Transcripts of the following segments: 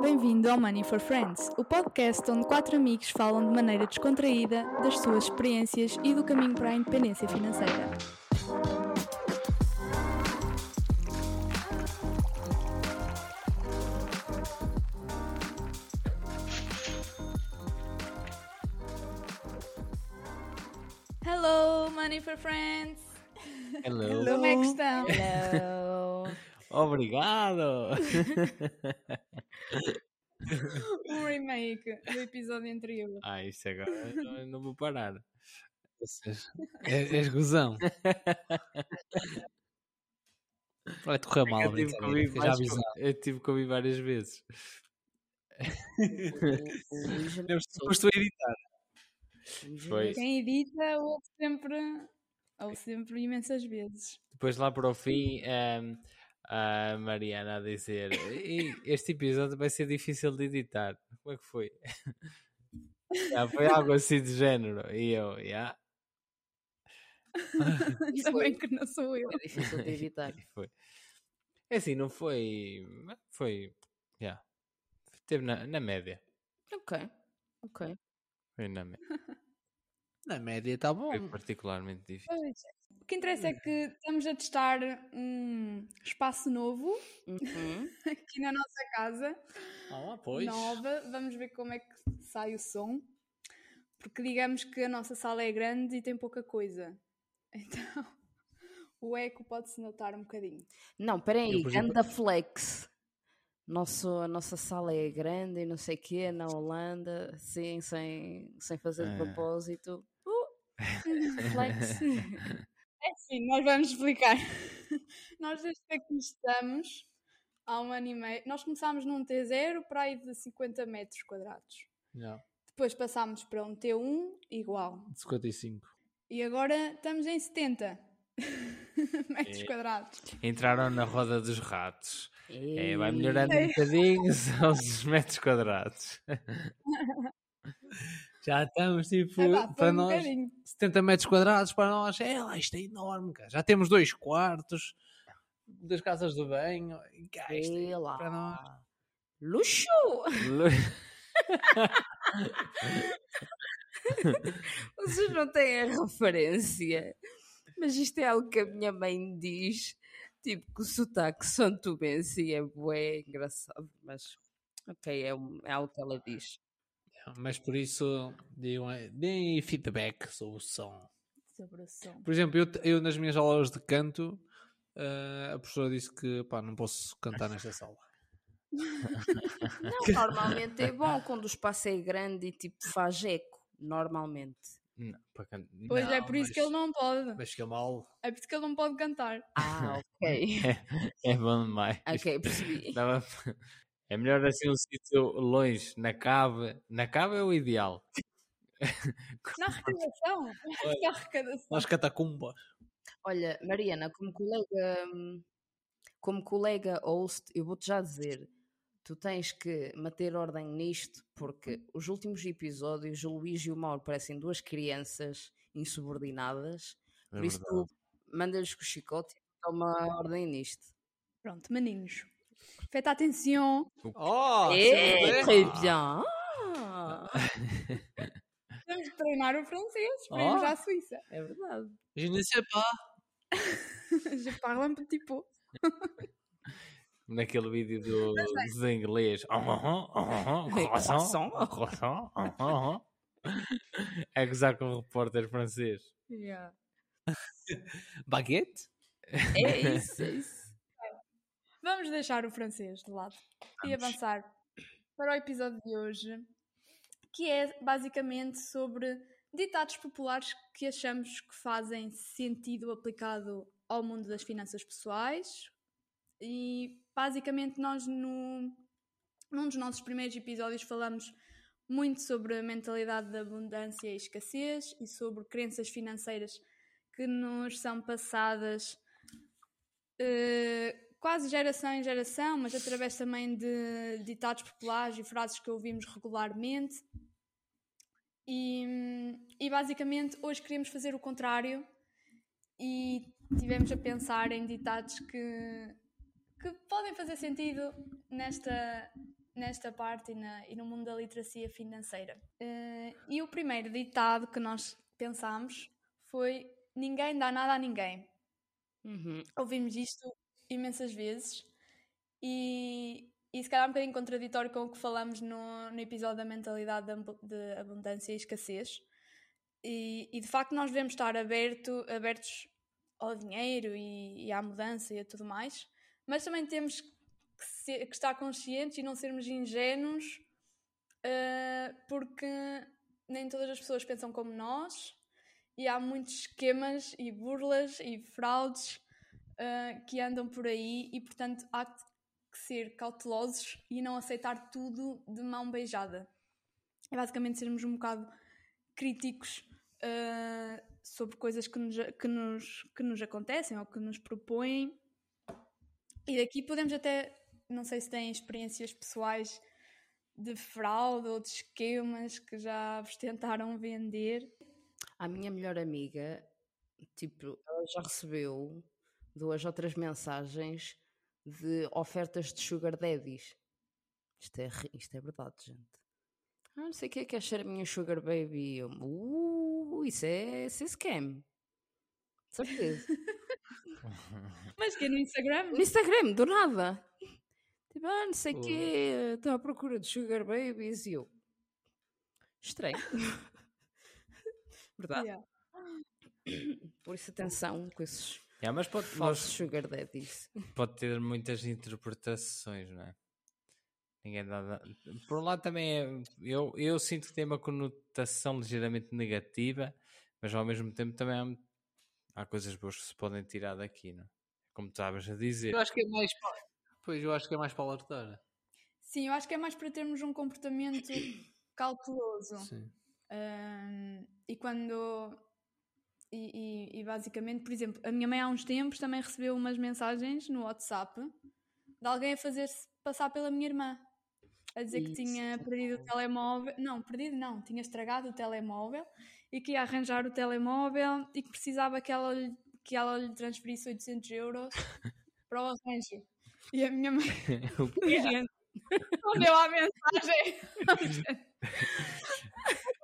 Bem-vindo ao Money for Friends, o podcast onde quatro amigos falam de maneira descontraída das suas experiências e do caminho para a independência financeira. Hello, Money for Friends! Hello. Como é que estão? Hello. Obrigado. Um remake do episódio anterior. ah, isso agora não, não vou parar. Vocês. És, és gozão. Vai correr mal, eu, tive fica já várias, avisado. eu tive que ouvir várias vezes. O- o Deves posto a editar. O Foi. Quem edita ouve sempre, ouve sempre imensas vezes. Depois lá para o fim, ehm, a Mariana a dizer: "E Este episódio vai ser difícil de editar. Como é que foi? Já foi algo assim de género. E eu, já. Também que não sou eu. É difícil de evitar. E foi. É assim, não foi. Foi. Já. Teve na, na média. Ok. Ok. Foi na média. Na média está bom. Foi particularmente difícil. O que interessa é que estamos a testar um espaço novo Uhum. aqui na nossa casa, Ah, pois. nova. Vamos ver como é que sai o som. Porque digamos que a nossa sala é grande e tem pouca coisa. Então o eco pode-se notar um bocadinho. Não, peraí, ganda flex. Nosso, a nossa sala é grande e não sei o quê, na Holanda, sim, sem, sem fazer de Ah. propósito. Uh, flex. É sim, nós vamos explicar. nós desde que aqui estamos há um ano e meio. Nós começámos num T0 para aí de 50 metros quadrados. Já. Depois passámos para um T1 igual. 55. E agora estamos em 70 metros É. quadrados. Entraram na roda dos ratos. É, vai melhorando um bocadinho, são os metros quadrados. Já estamos tipo É pá, para um nós bocadinho. 70 metros quadrados para nós. É lá, isto é enorme, cara. Já temos dois quartos, das casas de banho. isto é para nós. Luxo! Vocês não têm a referência, mas isto é algo que a minha mãe diz, tipo que o sotaque santubense é bué engraçado, mas ok, é, é algo que ela diz. Mas por isso, eh, deem feedback sobre o som. Sobre o som. Por exemplo, eu, eu nas minhas aulas de canto, eh, a professora disse que pá, não posso cantar nesta sala. Não, normalmente é bom quando o espaço é grande e tipo faz eco, normalmente. Não, para can- Pois é não, por isso que ele não pode. Mas que é mal. É por isso que ele não pode cantar. Ah, ok. É bom demais. ok, percebi. Dava- É melhor assim um sítio longe, na cave. Na cave é o ideal. Na arrecadação. Na arrecadação. Nas catacumbas. Olha, Mariana, como colega, hum, como colega host, eu vou-te já dizer, tu tens que manter ordem nisto, porque os últimos episódios, o Luís e o Mauro parecem duas crianças insubordinadas, por isso tu manda-lhes com o chicote e toma ordem nisto. Pronto, maninhos. Faites atenção. Oh! Eh, très bien! Ah, Temos de treinar o francês para irmos Oh. à Suíça. é verdade. Je ne sais pas. Je parle un petit peu. Naquele vídeo do, do inglês. Aham, aham, croissant, croissant, aham. É gozar com o repórter francês. Yeah. Baguette? É isso, é isso. Vamos deixar o francês de lado e Vamos. avançar para o episódio de hoje, que é basicamente sobre ditados populares que achamos que fazem sentido aplicado ao mundo das finanças pessoais. E basicamente nós no, num dos nossos primeiros episódios falamos muito sobre a mentalidade da abundância e escassez e sobre crenças financeiras que nos são passadas eh, quase geração em geração, mas através também de ditados populares e frases que ouvimos regularmente. E, e basicamente hoje queríamos fazer o contrário e tivemos a pensar em ditados que, que podem fazer sentido nesta, nesta parte e, na, e no mundo da literacia financeira. Uh, e o primeiro ditado que nós pensámos foi: Ninguém dá nada a ninguém. Uhum. Ouvimos isto imensas vezes e, e se calhar é um bocadinho contraditório com o que falamos no, no episódio da mentalidade de abundância e escassez. E, e de facto nós devemos estar aberto, abertos ao dinheiro e, e, à mudança e a tudo mais, mas também temos que, ser, que estar conscientes e não sermos ingênuos, uh, porque nem todas as pessoas pensam como nós e há muitos esquemas e burlas e fraudes uh, que andam por aí e, portanto, há que ser cautelosos e não aceitar tudo de mão beijada. É basicamente sermos um bocado críticos uh, sobre coisas que nos, que, nos, que nos acontecem ou que nos propõem. E daqui podemos até, não sei se têm experiências pessoais de fraude ou de esquemas que já vos tentaram vender. A minha melhor amiga, tipo, ela já recebeu duas ou três mensagens de ofertas de sugar daddies. Isto é, isto é verdade, gente. Ah, não sei o que é que é ser a minha sugar baby. Uh, isso é, isso é scam. Certeza. Mas que é no Instagram? No Instagram, do nada. Tipo, ah, não sei o que, estou à procura de sugar babies e eu. Estranho. Verdade. Yeah. Por isso, atenção com esses yeah, mas pode, falsos sugar daddies. Pode ter muitas interpretações, não é? Ninguém dá. Por um lado também é. Eu, eu sinto que tem uma conotação ligeiramente negativa, mas ao mesmo tempo também há, há coisas boas que se podem tirar daqui, não é? Como estavas a dizer. Eu acho que é mais. Pois, eu acho que é mais para alertar. Sim, eu acho que é mais para termos um comportamento cauteloso. Sim. Um, e quando. E, e, e, basicamente, por exemplo, a minha mãe há uns tempos também recebeu umas mensagens no WhatsApp de alguém a fazer-se passar pela minha irmã a dizer Isso. que tinha perdido o telemóvel. Não, perdido não, tinha estragado o telemóvel e que ia arranjar o telemóvel e que precisava que ela, que ela lhe transferisse 800 euros para o arranjo. E a minha mãe respondeu à mensagem: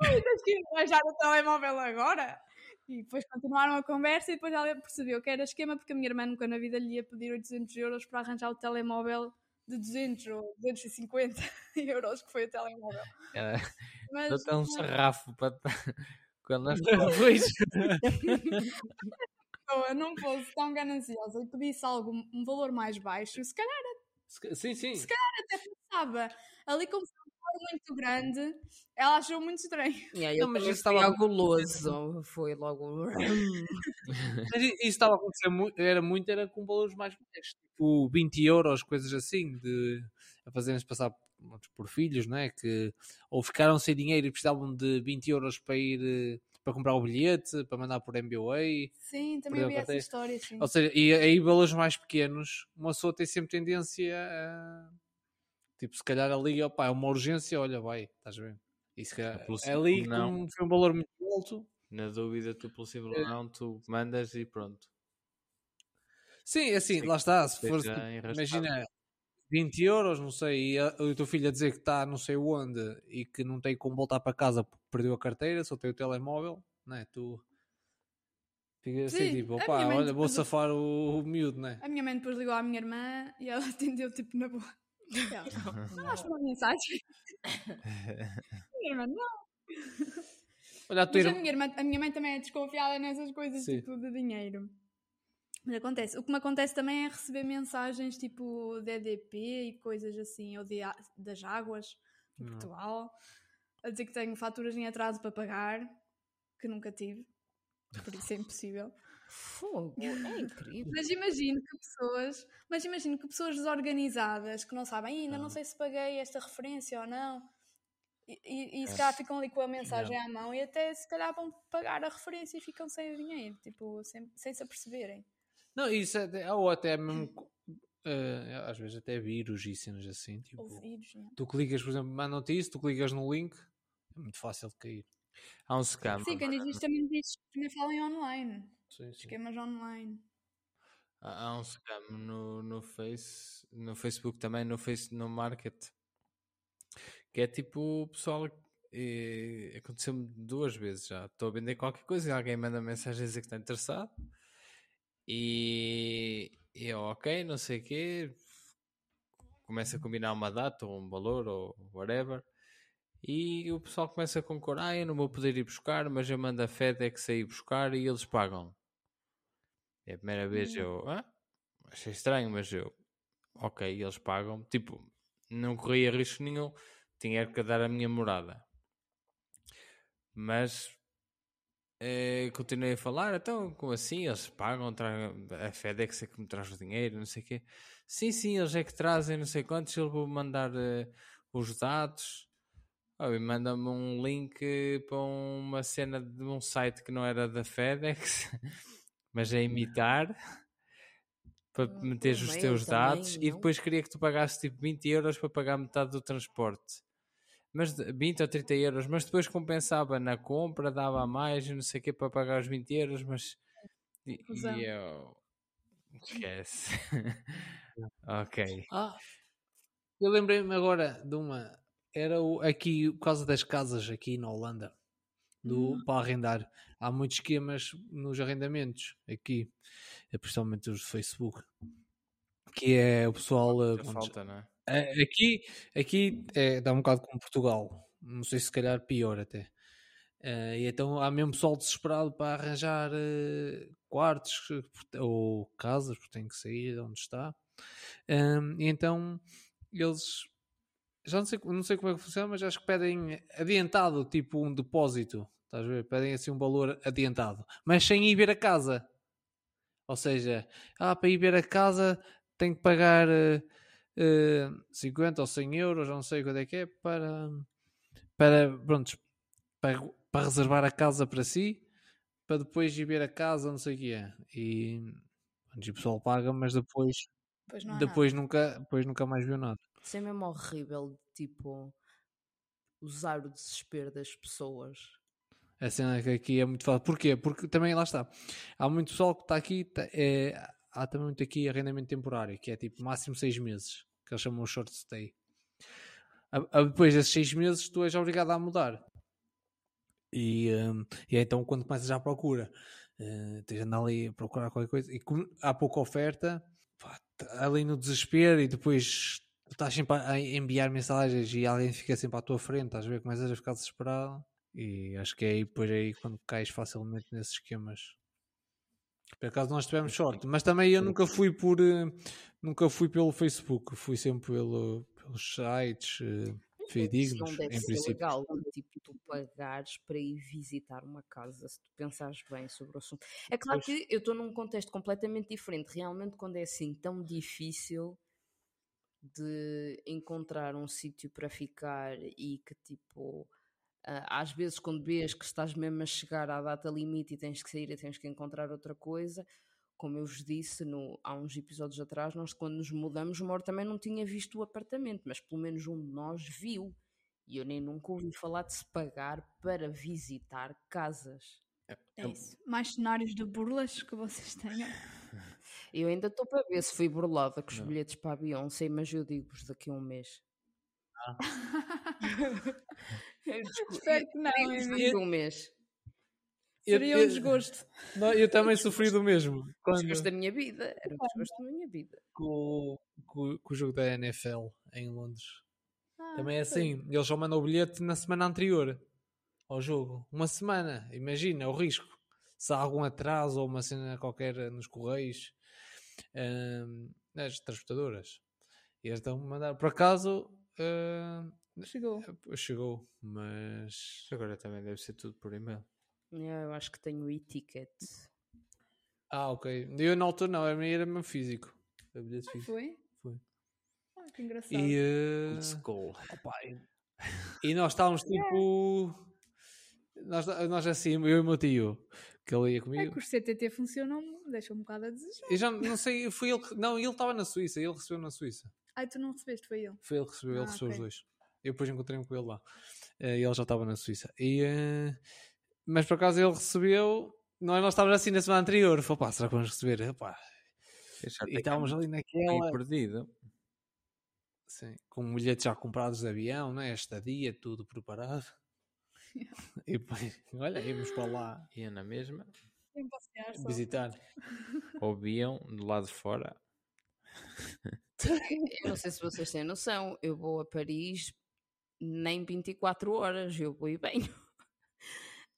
Tens que arranjar o telemóvel agora? E depois continuaram a conversa e depois ela percebeu que era esquema porque a minha irmã nunca na vida lhe ia pedir 800 euros para arranjar o telemóvel de 200 ou 250 euros que foi o telemóvel. Mas, até um sarrafo para quando nós depois não fosse tão gananciosa e pedisse algo, um valor mais baixo, se calhar sim, sim. se calhar até pensava ali valor muito grande ela achou muito estranho yeah, não, mas isso estava guloso foi logo mas isso estava a acontecer muito, era muito era com valores mais baixos tipo 20 euros, coisas assim, de a fazerem-se passar por filhos, não é? Que ou ficaram sem dinheiro e precisavam de 20 euros para ir eh, para comprar o bilhete, para mandar por MBA. Sim, também vi essa história, sim. Ou seja, e aí valores mais pequenos, uma pessoa tem sempre tendência a tipo, se calhar ali, opa, é uma urgência, olha, vai, estás a ver? E se calhar, ali, não. foi um valor muito alto. Na dúvida, tu pelo simples é. não, tu mandas e pronto. Sim, é assim, Sim, lá está. Se for, tipo, imagina 20 euros, não sei, e a, o teu filho a dizer que está não sei onde e que não tem como voltar para casa porque perdeu a carteira, só tem o telemóvel, não é? Tu fica assim, tipo, opá, olha, vou safar o, o miúdo, não é? A minha mãe depois ligou à minha irmã e ela atendeu tipo na boa. Não, acho uma mensagem. minha irmã, não. Olha, a, Mas a, minha irmã, a minha mãe também é desconfiada nessas coisas, Sim. tipo, de dinheiro. Mas acontece. O que me acontece também é receber mensagens tipo de EDP e coisas assim, ou de, das águas de Portugal, a dizer que tenho faturas em atraso para pagar, que nunca tive, por isso é impossível. Fogo, é incrível. Mas imagino que pessoas, mas imagino que pessoas desorganizadas que não sabem, ainda não sei se paguei esta referência ou não. E, e, e se calhar ficam ali com a mensagem à mão e até se calhar vão pagar a referência e ficam sem o dinheiro, tipo, sem, sem se aperceberem. Não, isso é, ou até mesmo. Uh, às vezes até vírus e cenas assim. Tipo, vírus, né? tu clicas, por exemplo, mandam-te isso, tu clicas no link, é muito fácil de cair. Há um scam. Sim, quem diz isto também diz também falam online. Sim, sim. Esquemas online. Há, há um scam no, no, face, no Facebook também, no, face, no Market. Que é tipo o pessoal. Aconteceu-me duas vezes já. Estou a vender qualquer coisa e alguém manda mensagem a dizer que está interessado. E eu, ok, não sei o quê. Começa a combinar uma data ou um valor ou whatever. E o pessoal começa a concordar, ah, eu não vou poder ir buscar, mas eu mando a FedEx a ir buscar e eles pagam. É a primeira vez Hum. eu, ah, achei estranho, mas eu, ok, eles pagam. Tipo, não corria risco nenhum, tinha que dar a minha morada. Mas eh, continuei a falar, então, como assim? Eles pagam, tragam, a FedEx é que me traz o dinheiro, não sei o quê. Sim, sim, eles é que trazem não sei quantos, eu vou mandar eh, os dados. Oh, manda-me um link para uma cena de um site que não era da FedEx, mas a imitar para Hum, meteres os teus também, dados e depois queria que tu pagasses tipo 20 euros para pagar metade do transporte. Mas de- 20 ou 30 euros, mas depois compensava na compra, dava a mais e não sei o que para pagar os 20 euros, mas e, e eu esquece. ok. Ah, eu lembrei-me agora de uma. Era o, aqui, por causa das casas aqui na Holanda, do, Hum. para arrendar. Há muitos esquemas nos arrendamentos aqui, eh, principalmente os do Facebook. Que é o pessoal. eh, falta, não é? Aqui, aqui é, dá um bocado como Portugal. Não sei se calhar pior até. Eh, e então há mesmo pessoal desesperado para arranjar eh, quartos ou casas, porque tem que sair de onde está. Ahm, e então eles já não sei, não sei como é que funciona, mas acho que pedem adiantado, tipo um depósito. Estás a ver? Pedem assim um valor adiantado, mas sem ir ver a casa. Ou seja, ah, para ir ver a casa tem que pagar eh, eh, 50 ou 100 euros, não sei quanto é que é, para, para, pronto, para, para reservar a casa para si, para depois ir ver a casa, não sei o que é. E, e o pessoal paga, mas depois, depois, nunca, depois nunca mais viu nada. Isso é mesmo horrível, tipo, usar o desespero das pessoas. A cena que aqui é muito fácil. Porquê? Porque também lá está. Há muito pessoal que está aqui. tá- é, há também muito aqui arrendamento temporário, que é tipo máximo seis meses, que eles chamam short stay. A- a- Depois desses seis meses, tu és obrigado a mudar. E, hum, e é então quando começas à procura, eh, tens de andar ali a procurar qualquer coisa, e como há pouca oferta, pá, ali no desespero, e depois estás sempre a enviar mensagens e alguém fica sempre à tua frente, estás a ver, começas a ficar desesperado. E acho que é aí, depois é aí quando cais facilmente nesses esquemas. Por acaso nós tivemos sorte, mas também eu nunca fui por eh, nunca fui pelo Facebook, fui sempre pelo, pelos sites eh, fidedignos, não deve em ser princípio. legal, tipo, tu pagares para ir visitar uma casa, se tu pensares bem sobre o assunto. É claro Pois. que eu estou num contexto completamente diferente. Realmente, quando é assim tão difícil de encontrar um sítio para ficar e que, tipo, ah, às vezes, quando vês que estás mesmo a chegar à data limite e tens que sair e tens que encontrar outra coisa, como eu vos disse no, há uns episódios atrás, nós quando nos mudamos, o Mor também não tinha visto o apartamento, mas pelo menos um de nós viu. E eu nem nunca ouvi falar de se pagar para visitar casas. É isso. Mais cenários de burlas que vocês tenham. Eu ainda estou para ver se fui burlada com os Não. bilhetes para a Beyoncé, mas eu digo-vos daqui a um mês. Desculpa, Espero que não, daqui a um mês. Eu- Seria um eu- desgosto. Não, eu também sofri do mesmo quando, Desgosto da minha vida. Era o desgosto da minha vida. com, com, com o jogo da NFL em Londres. Ah, Também é foi. assim, eles só mandam o bilhete na semana anterior ao jogo. Uma semana, imagina o risco. Se há algum atraso ou uma cena qualquer nos correios, hum, nas transportadoras. E eles estão a mandar. Por acaso, hum, Chegou. chegou, mas. Agora também deve ser tudo por e-mail. Eu acho que tenho e-ticket. Ah, ok. Eu na altura não, era era mesmo físico. Era bilhete Ah, físico. foi? Foi. Ah, que engraçado. E, eh. Opa, e- e nós estávamos tipo. Nós, nós assim, eu e o meu tio, que ele ia É comigo. que os CTT funcionam, deixam um bocado a desejar. Eu já não sei, foi ele. que- Não, ele estava na Suíça, ele recebeu na Suíça. Ai, tu não recebeste, foi ele. Foi ele que recebeu, ele Ah, recebeu os ok. dois. Eu depois encontrei-me com ele lá. Eh, E ele já estava na Suíça. E, eh, mas por acaso ele recebeu. Nós, nós estávamos assim na semana anterior. Falei, pá, será que vamos receber? Epá. Já E estávamos ali naquela. perdido. Sim, com bilhetes já comprados de avião, né? estadia, tudo preparado. E depois, olha, íamos para lá. Ia na mesma. Visitar. Ouviam do lado de fora. Eu não sei se vocês têm noção, eu vou a Paris nem 24 horas, eu vou e venho.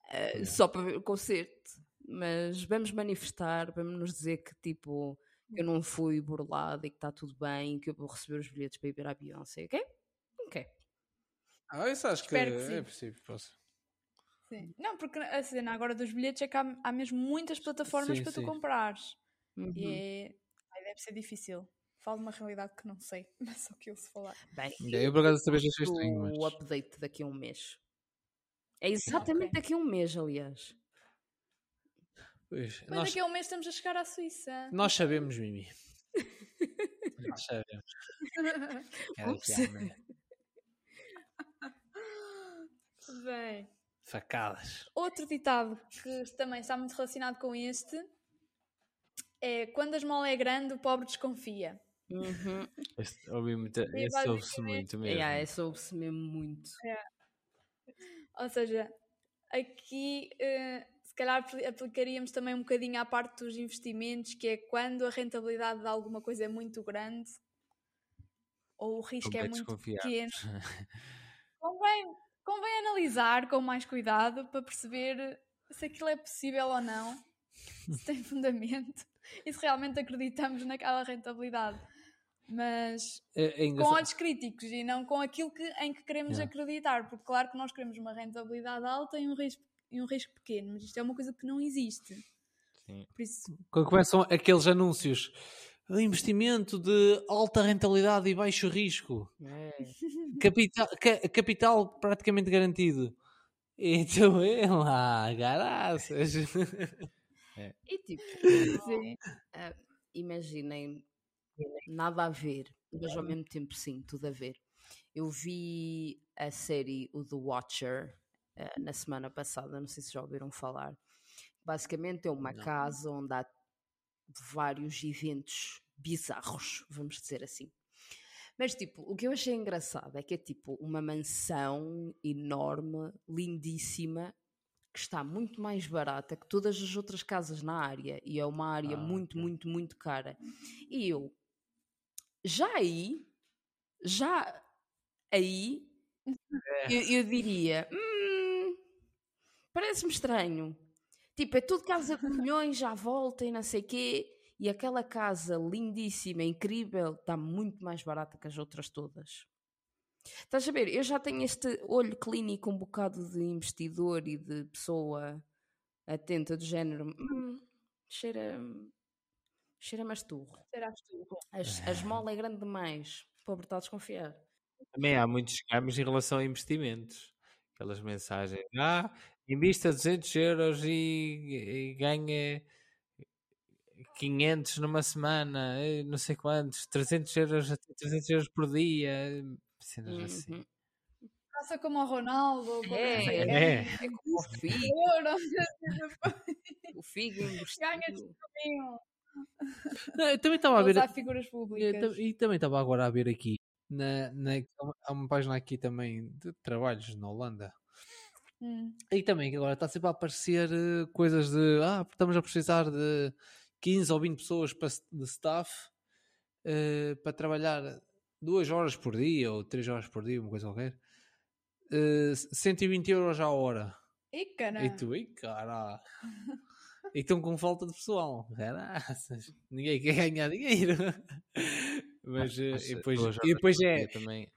Uh, só para ver o concerto. Mas vamos manifestar, vamos nos dizer que tipo eu não fui burlada e que está tudo bem, que eu vou receber os bilhetes para ir ver a Beyoncé, ok? Ok. Ah, isso acho Espero que, que é possível. Posso. Sim. Não, porque a cena agora dos bilhetes é que há, há mesmo muitas plataformas sim, para sim. tu comprares. Uhum. E é... Deve ser difícil. Falo de uma realidade que não sei, mas só que eu se falar. Bem, eu por acaso talvez achei estranho. Mas... O update daqui a um mês. É exatamente okay. daqui a um mês, aliás. Pois, Mas nós... daqui a um mês estamos a chegar à Suíça. Nós sabemos, Mimi. nós sabemos. Bem. Facadas. Outro ditado que também está muito relacionado com este é quando a esmola é grande, o pobre desconfia. Uhum. Este, ouvi muito, esse ouve-se muito mesmo. É, esse ouve-se mesmo muito. É. Ou seja, aqui uh, se calhar aplicaríamos também um bocadinho à parte dos investimentos, que é quando a rentabilidade de alguma coisa é muito grande ou o risco é muito pequeno. convém, convém analisar com mais cuidado para perceber se aquilo é possível ou não, se tem fundamento e se realmente acreditamos naquela rentabilidade. Mas é, é com olhos críticos e não com aquilo que, em que queremos acreditar, porque claro que nós queremos uma rentabilidade alta e um risco, e um risco pequeno, mas isto é uma coisa que não existe. Sim. Por isso... Quando começam aqueles anúncios, investimento de alta rentabilidade e baixo risco, é. capital, ca, capital praticamente garantido. E tu é lá, garaças. É. E tipo, uh, imaginem nada a ver, mas ao mesmo tempo sim, tudo a ver. Eu vi a série o The Watcher uh, na semana passada, não sei se já ouviram falar. Basicamente é uma não. casa onde há vários eventos bizarros, vamos dizer assim. Mas, tipo, o que eu achei engraçado é que é tipo uma mansão enorme, lindíssima, que está muito mais barata que todas as outras casas na área e é uma área ah, muito, muito, muito cara. E eu já aí, já aí, é. eu, eu, diria: hum, parece-me estranho. Tipo, é tudo casa de milhões à volta e não sei o quê. E aquela casa lindíssima, incrível, está muito mais barata que as outras todas. Estás a ver? Eu já tenho este olho clínico um bocado de investidor e de pessoa atenta do género. Hum, cheira Cheira masturro. Cheira masturro. A, a esmola é grande demais. Pobre está a desconfiar. Também há muitos escamas em relação a investimentos. Aquelas mensagens. Ah, invista 200 euros e, e ganha 500 numa semana, não sei quantos, 300 euros, 300 euros por dia. Cenas assim. uhum. assim. Faça como o Ronaldo. É, é, é, é como o Figo. o Figo Ganha de não, eu também estava a ver. figuras públicas. E, também estava agora a ver aqui. Na, na, há uma página aqui também de trabalhos na Holanda. Hum. E também que agora está sempre a aparecer uh, coisas de ah, estamos a precisar de 15 ou 20 pessoas para, de staff uh, para trabalhar duas horas por dia ou três horas por dia, uma coisa qualquer. Uh, eh, 120 euros a hora. E, cara. e tu, e cara. e estão com falta de pessoal. Caraças, ninguém quer ganhar dinheiro. mas, mas e depois, e depois é. Também...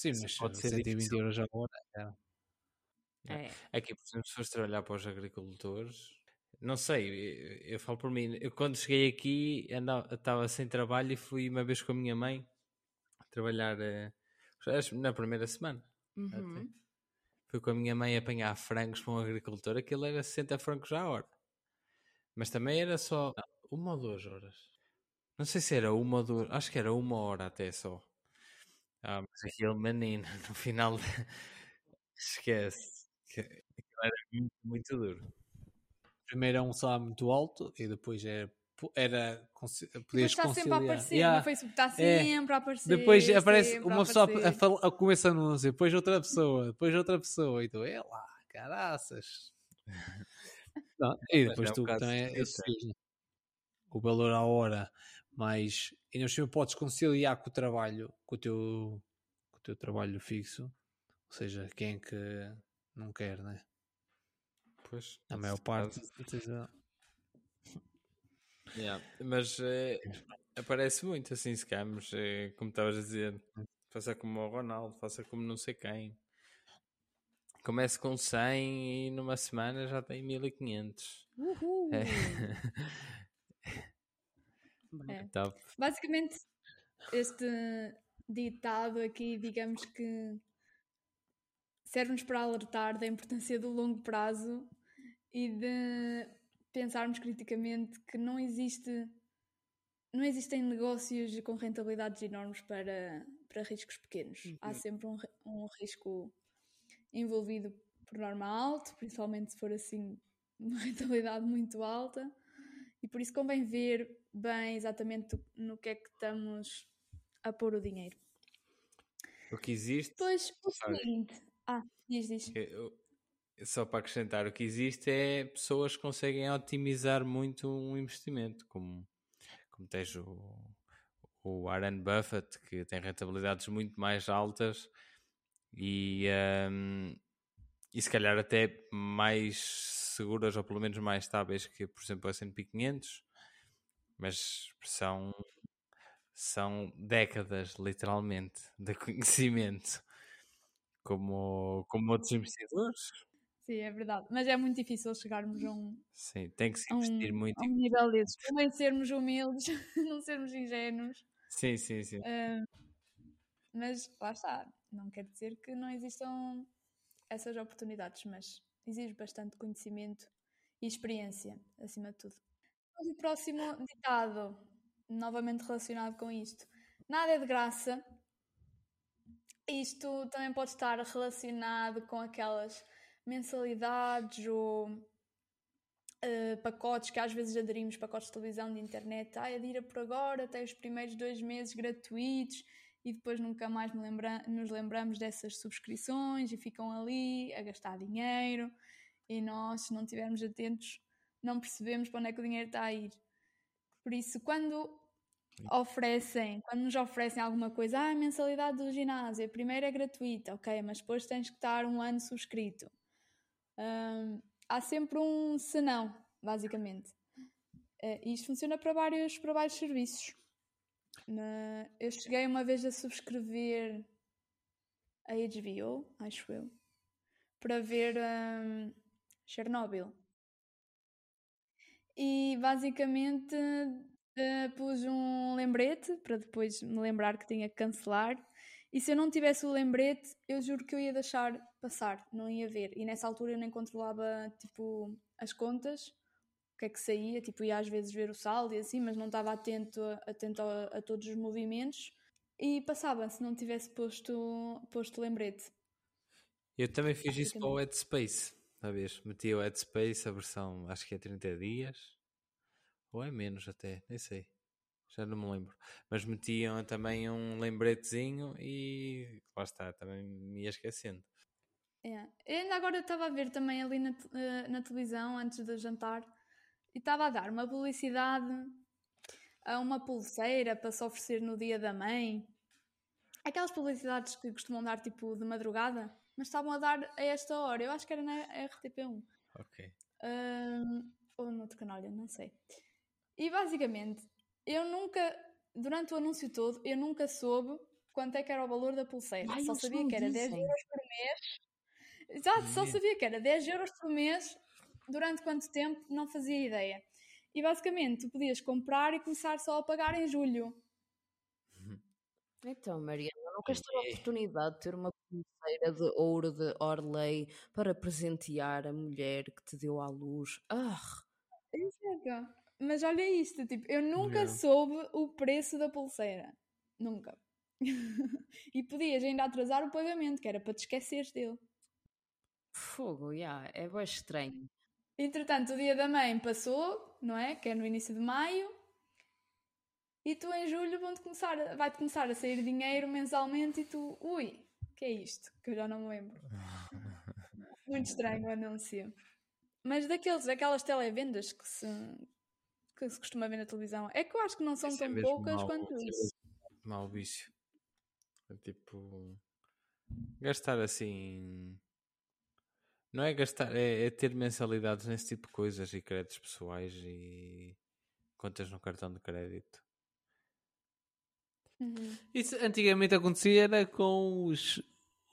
Sim, mas pode ser 120 difícil. euros a hora. É. É. Aqui, por exemplo, se fores trabalhar para os agricultores, não sei, eu, eu falo por mim. Eu, quando cheguei aqui, andava, estava sem trabalho e fui uma vez com a minha mãe trabalhar eh, na primeira semana. Uhum. Fui com a minha mãe apanhar frangos para um agricultor, aquilo era 60 francos à hora. Mas também era só uma ou duas horas. Não sei se era uma ou duas, acho que era uma hora até só. Ah, mas aquele menino, no final, esquece. Aquilo era muito, muito duro. Primeiro é um salário muito alto e depois é era podias está sempre a aparecer yeah. no Facebook, está é. sempre é. a aparecer. Depois aparece uma pessoa a, a, a começar a anúncio, depois outra pessoa, depois outra pessoa, e tu, é lá, caraças. Não, e depois é tu também é, o valor à hora, mas ainda assim podes conciliar com o trabalho, com o teu, com o teu trabalho fixo, ou seja, quem é que não quer, né? Pois, a maior parte. Yeah, mas é, aparece muito assim scams, é, como estavas a dizer, faça como o Ronaldo, faça como não sei quem. Comece com 100 e numa semana já tem 1500. Uhul! É. é. Top. Basicamente, este ditado aqui, digamos que serve-nos para alertar da importância do longo prazo e de pensarmos criticamente que não existe não existem negócios com rentabilidades enormes para, para riscos pequenos. Uhum. Há sempre um, um risco envolvido por norma alto, principalmente se for assim uma rentabilidade muito alta, por isso convém ver bem exatamente no que é que estamos a pôr o dinheiro. O que existe. Pois, o seguinte. Ah, diz, diz. Só para acrescentar, o que existe é pessoas que conseguem otimizar muito um investimento, como, como tens o, o Warren Buffett, que tem rentabilidades muito mais altas e, um, e se calhar até mais seguras ou pelo menos mais estáveis que, por exemplo, o S&P 500, mas são, são décadas, literalmente, de conhecimento como, como outros investidores. Sim, é verdade. Mas é muito difícil chegarmos a um. Sim, tem que se investir um, muito. A um nível desses. Também sermos humildes, não sermos ingênuos. Sim, sim, sim. Uh, mas lá está. Não quer dizer que não existam essas oportunidades, mas exige bastante conhecimento e experiência, acima de tudo. O próximo ditado, novamente relacionado com isto: nada é de graça. Isto também pode estar relacionado com aquelas mensalidades ou uh, pacotes que às vezes aderimos, pacotes de televisão, de internet, ah, adira por agora, tem os primeiros dois meses gratuitos e depois nunca mais lembra nos lembramos dessas subscrições e ficam ali a gastar dinheiro e nós, se não estivermos atentos, não percebemos para onde é que o dinheiro está a ir. Por isso, quando oferecem, quando nos oferecem alguma coisa, ah, a mensalidade do ginásio, a primeira é gratuita, ok, mas depois tens que estar um ano subscrito há sempre um senão, basicamente. Uh, isto funciona para vários, para vários serviços. Eu cheguei uma vez a subscrever a HBO, acho eu, para ver um, Chernobyl. E basicamente uh, pus um lembrete para depois me lembrar que tinha que cancelar e se eu não tivesse o lembrete, eu juro que eu ia deixar passar, não ia ver. E nessa altura eu nem controlava, tipo, as contas, que é que saía, tipo, ia às vezes ver o saldo e assim, mas não estava atento, atento a, a todos os movimentos. E passava, se não tivesse posto, posto lembrete. Eu também fiz isso para o Headspace, talvez. Meti o Headspace, a versão, acho que é 30 dias. Ou é menos até, nem sei já não me lembro. Mas metiam também um lembretezinho e lá está, também me ia esquecendo. É. Eu ainda agora estava a ver também ali na, eh, na televisão antes do jantar e estava a dar uma publicidade a uma pulseira para se oferecer no dia da mãe. Aquelas publicidades que costumam dar tipo de madrugada, mas estavam a dar a esta hora. Eu acho que era na RTP1. Ok. Um, ou no outro canal, eu não sei. E basicamente eu nunca, durante o anúncio todo, eu nunca soube quanto é que era o valor da pulseira. Ai, só sabia que era dizem. 10 euros por mês. Já, só sabia que era 10 euros por mês. Durante quanto tempo, não fazia ideia. E basicamente, tu podias comprar e começar só a pagar em julho. Então, Mariana, nunca tive a oportunidade de ter uma pulseira de ouro de Orley para presentear a mulher que te deu à luz. Ah! Exato. Mas olha isto, tipo, eu nunca yeah. soube o preço da pulseira. Nunca. e podias ainda atrasar o pagamento, que era para te esqueceres dele. Fogo, yeah, é bem estranho. Entretanto, o dia da mãe passou, não é? Que é no início de maio. E tu em julho vão começar, vai-te começar a sair dinheiro mensalmente e tu, ui, que é isto? Que eu já não me lembro. Muito estranho o anúncio. Mas daqueles, daquelas televendas que se, que se costuma ver na televisão, é que eu acho que não são Isso é tão mesmo poucas mau- quanto isso é Mau vício. É tipo. Gastar assim. Não é gastar, é, é ter mensalidades nesse tipo de coisas e créditos pessoais e contas no cartão de crédito. Uhum. Isso antigamente acontecia era com os,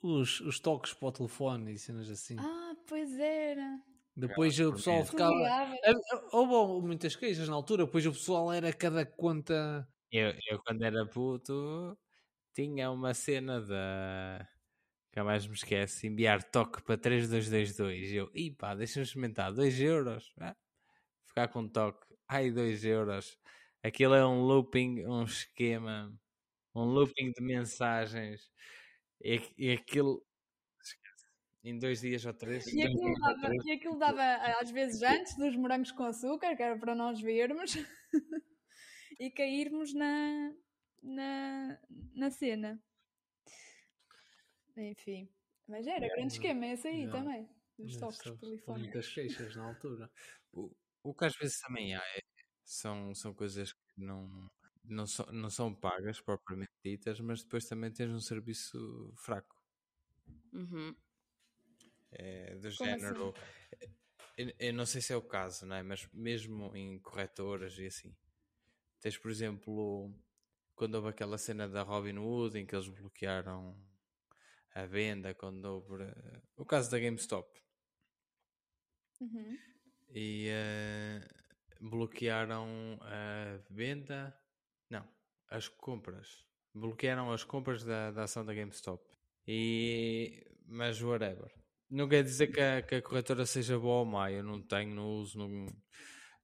os, os toques para o telefone e cenas assim. Ah, pois era. Depois o pessoal ficava. Houve muitas queixas na altura, depois o pessoal era cada conta. Eu, eu quando era puto tinha uma cena da. Que mais me esquece, enviar toque para 3222. Eu, e pá, deixa-me experimentar, 2 euros. Ah, ficar com toque, ai 2 euros. Aquilo é um looping, um esquema, um looping de mensagens. E, e aquilo. Em dois dias ou três. E aquilo, dava, três, e aquilo dava, às vezes, antes dos morangos com açúcar, que era para nós vermos, e cairmos na, na, na cena. Enfim. Mas era grande esquema esse aí Não. também. Dos toques polifónicos. muitas queixas na altura. O, o que às vezes também há é, são, são coisas que não, não, são, não são pagas propriamente ditas, mas depois também tens um serviço fraco. Uhum. É, do Como género. Eu, eu não sei se é o caso, não é? mas mesmo em corretoras e assim, tens por exemplo, quando houve aquela cena da Robin Hood em que eles bloquearam a venda, quando houve eh, o caso da GameStop. Uhum. e eh, bloquearam a venda. Não, as compras. Bloquearam as compras da, da ação da GameStop. E, mas whatever. Não quer dizer que a, que a corretora seja boa ou má. Eu não tenho, não uso, não,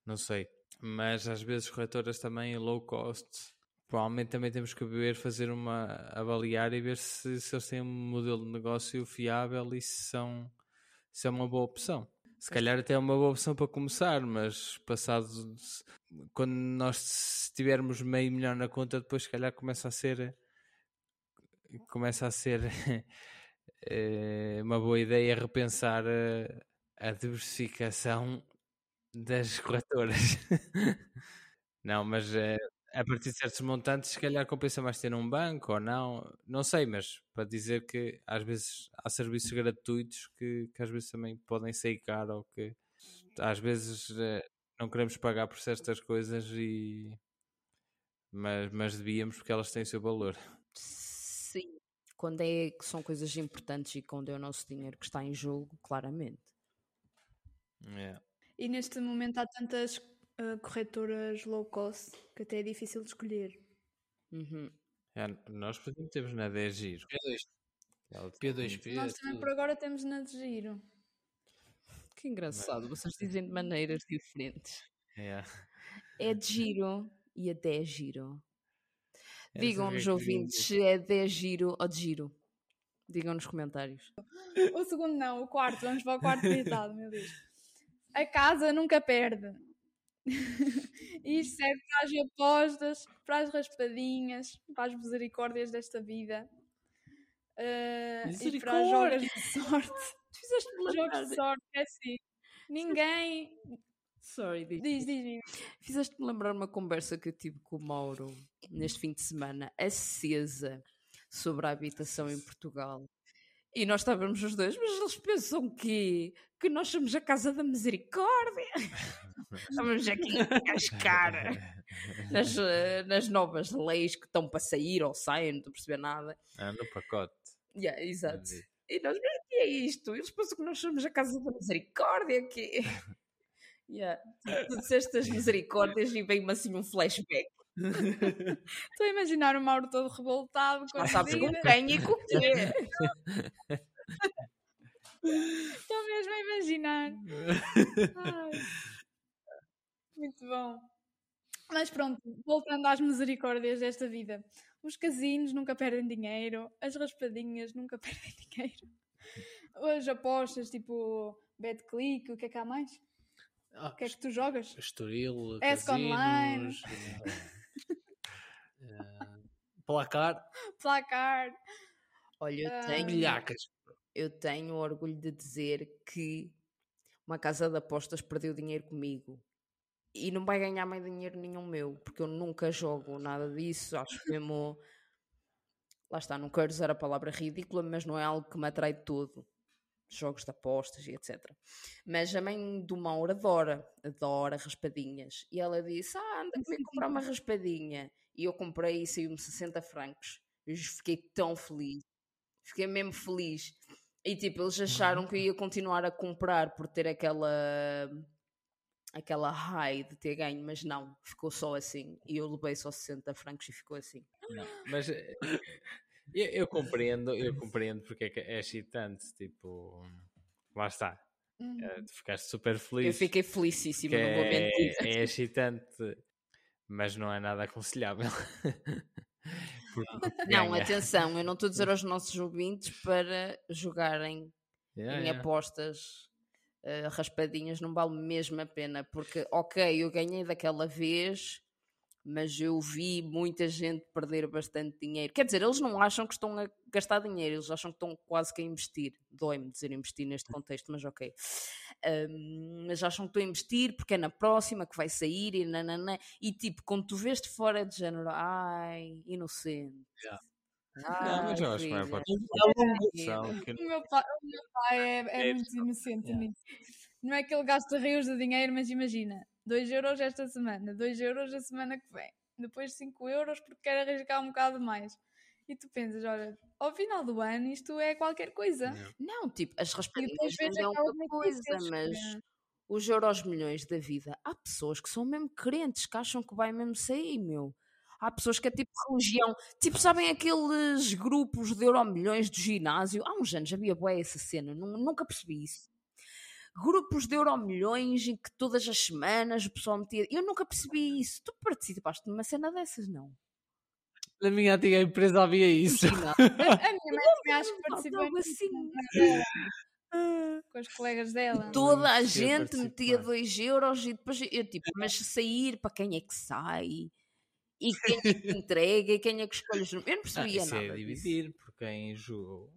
não sei. Mas às vezes corretoras também low cost. Provavelmente também temos que ver, fazer uma avaliar e ver se, se eles têm um modelo de negócio fiável e se são se é uma boa opção. Se calhar até é uma boa opção para começar, mas passado quando nós tivermos meio milhão na conta, depois se calhar começa a ser começa a ser eh, uma boa ideia repensar eh, a diversificação das corretoras. não, mas eh, a partir de certos montantes, se calhar compensa mais ter um banco ou não, não sei, mas para dizer que às vezes há serviços gratuitos que, que às vezes também podem sair caro ou que às vezes eh, não queremos pagar por certas coisas e mas, mas devíamos porque elas têm o seu valor. Sim. Quando é que são coisas importantes e quando é o nosso dinheiro que está em jogo, claramente. É. E neste momento há tantas ah, corretoras low cost que até é difícil de escolher. Uhum. É, nós, por exemplo, temos na 10 giro. P2, Ela tem muito- P2P. Nós também por agora temos na de giro. Que engraçado, vocês dizem de maneiras diferentes. É. É de giro e a 10 giro. Eu não sei o que é Digam-nos, ouvintes, é 10 giro ou de giro. Digam nos comentários. O segundo não, o quarto. Vamos para o quarto ditado, meu Deus. A casa nunca perde. Isto serve para as apostas, para as raspadinhas, para as misericórdias desta vida. ah, e para de sorte. Tu fizeste-me Jogos de sorte, é assim. Ninguém. Sorry. Diz, diz, diz. Fizeste-me lembrar uma conversa que eu tive com o Mauro neste fim de semana, acesa, sobre a habitação em Portugal. E nós estávamos os dois, mas eles pensam que, que nós somos a Casa da Misericórdia. Estamos aqui a cascar nas, eh, nas novas leis que estão para sair ou saem, não estou a perceber nada. Ah, no pacote. Yeah, exato. E nós, mas o que é isto? Eles pensam que nós somos a Casa da Misericórdia. Que... yeah. Tu, tu disseste as misericórdias e veio-me assim um flashback. Estou a imaginar o Mauro todo revoltado com Não a sabes com quem e com o quê? Estou mesmo a imaginar. Ai. Muito bom. Mas pronto, voltando às misericórdias desta vida. Os casinos nunca perdem dinheiro, as raspadinhas nunca perdem dinheiro. As apostas, tipo BetClick, o que é que há mais? Ah, o que é que tu jogas? Estoril, ESC Online. uh, placar. Placar. Olha, eu ah. tenho. Milhacas. Eu tenho orgulho de dizer que uma casa de apostas perdeu dinheiro comigo e não vai ganhar mais dinheiro nenhum meu, porque eu nunca jogo nada disso, acho mesmo. Lá está, não quero usar a palavra ridícula, mas não é algo que me atrai de todo. Jogos de apostas e etc. Mas a mãe do Mauro adora, adora raspadinhas. E ela disse: Ah, anda comigo comprar uma raspadinha. E eu comprei e saiu-me 60 francos. Eu fiquei tão feliz. Fiquei mesmo feliz. E tipo, eles acharam que eu ia continuar a comprar por ter aquela aquela high de ter ganho, mas não, ficou só assim. E eu levei só 60 francos e ficou assim. Não, mas eh, eu, eu, compreendo, eu compreendo porque é que é excitante, tipo, lá está. Uhum. tu ficaste super feliz. Eu fiquei felicíssima, não vou mentir. É, é excitante, mas não é nada aconselhável. não, atenção, eu não estou a dizer aos nossos ouvintes para jogarem yeah, em yeah. apostas uh, raspadinhas, não vale mesmo a pena, porque, ok, eu ganhei daquela vez, mas eu vi muita gente perder bastante dinheiro. Quer dizer, eles não acham que estão a gastar dinheiro, eles acham que estão quase que a investir. Dói-me dizer investir neste contexto, mas ok. Um, mas acham que estão a investir porque é na próxima que vai sair e nananã. E tipo, quando tu vês de fora de género, ai, inocente. Yeah. Ah, não, mas eu acho que vai parte o, meu pai, o meu pai é, é, é muito inocente yeah. nisso. Não é que ele gasta rios de dinheiro, mas imagina, 2 euros esta semana, 2 euros a semana que vem, depois 5 euros porque quer arriscar um bocado mais. E tu pensas, olha, ao final do ano isto é qualquer coisa. Não, tipo, as raspadinhas não é uma coisa, mas os euros milhões da vida, há pessoas que são mesmo crentes, que acham que vai mesmo sair, meu. Há pessoas que é tipo religião. Tipo, sabem aqueles grupos de euromilhões do ginásio? Há uns anos havia boa essa cena, nunca percebi isso. Grupos de euromilhões em que todas as semanas o pessoal metia. Eu nunca percebi isso. Tu participaste numa cena dessas, não? Na minha antiga empresa havia isso. a, a minha mãe também acho que participou assim. Com os colegas dela. Toda a gente metia 2 euros e depois eu tipo, mas sair para quem é que sai? e quem é que entrega e quem é que escolhe os Eu não percebia ah, nada. É dividir por quem jogou.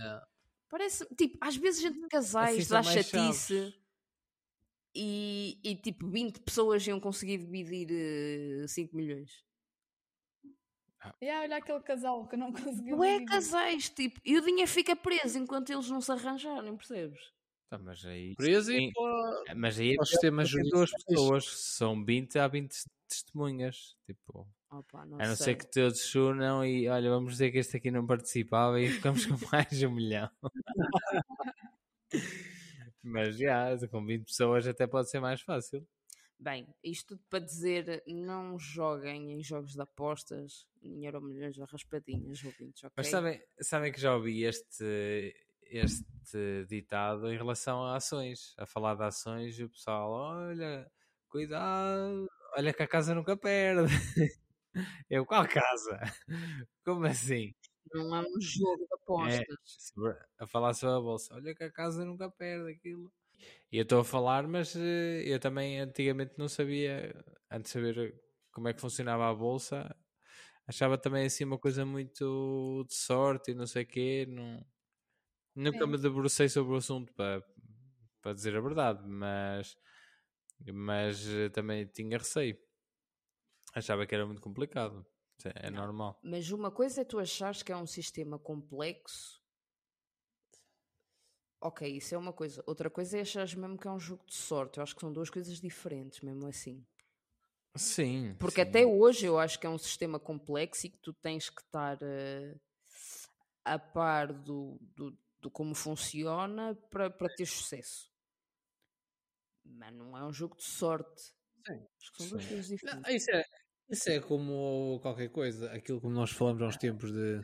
É. Parece, tipo, às vezes gente de casais assim dá chatice e, e tipo 20 pessoas iam conseguir dividir uh, eh, 5 milhões. Ah. E olha aquele casal que não conseguiu. Não é casais, tipo, e o dinheiro fica preso enquanto eles não se arranjarem, percebes? Tá, mas aí. Preso e Mas aí é sistema duas pessoas, são 20 a 20 testemunhas. Tipo, Opa, não a não sei. ser que todos se unam e olha, vamos dizer que este aqui não participava e ficamos com mais de um milhão. mas já, com 20 pessoas até pode ser mais fácil. Bem, isto tudo para dizer, não joguem em jogos de apostas, em milhões a raspadinhas, ouvintes, ok? Mas sabem, sabem que já ouvi este, este ditado em relação a ações, a falar de ações e o pessoal, olha, cuidado, olha que a casa nunca perde. Eu, qual casa? Como assim? Não é um jogo de apostas. É, a falar sobre a bolsa, olha que a casa nunca perde aquilo. E eu estou a falar, mas eh, eu também antigamente não sabia, antes de saber como é que funcionava a bolsa, achava também assim uma coisa muito de sorte e não sei o quê, não Nunca me debrucei sobre o assunto para, para dizer a verdade, mas, mas eh, também tinha receio. Achava que era muito complicado. É Não. normal. Mas uma coisa é tu achares que é um sistema complexo. Ok, isso é uma coisa. Outra coisa é achares mesmo que é um jogo de sorte. Eu acho que são duas coisas diferentes, mesmo assim. Sim. Porque sim. até hoje eu acho que é um sistema complexo e que tu tens que estar uh, a par do, do, do como funciona para, para ter sucesso. Mas não é um jogo de sorte. Sim. Acho que são duas coisas diferentes. Não, isso, é, isso é como qualquer coisa, aquilo que nós falamos há uns tempos de.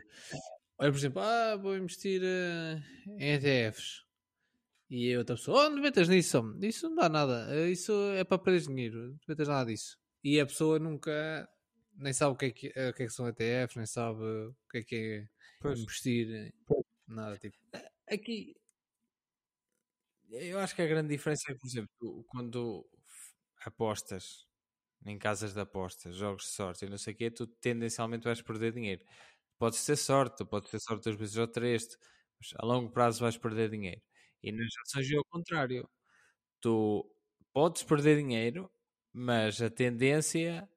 Olha, por exemplo, ah, vou investir uh, em ETFs. E a outra pessoa, oh, não metas nisso, isso não dá nada, eh, isso é para perder dinheiro, não metas nada disso. E a pessoa nunca nem sabe o que é que, o que, é que são ETFs, nem sabe o que é que é pois. investir, nada tipo aqui Eu acho que a grande diferença é, por exemplo, quando apostas em casas de apostas, jogos de sorte e não sei o quê, tu tendencialmente vais perder dinheiro. Pode ser sorte, pode ser sorte duas vezes ou três, mas a longo prazo vais perder dinheiro. E nas ações é o contrário. Tu podes perder dinheiro, mas a tendência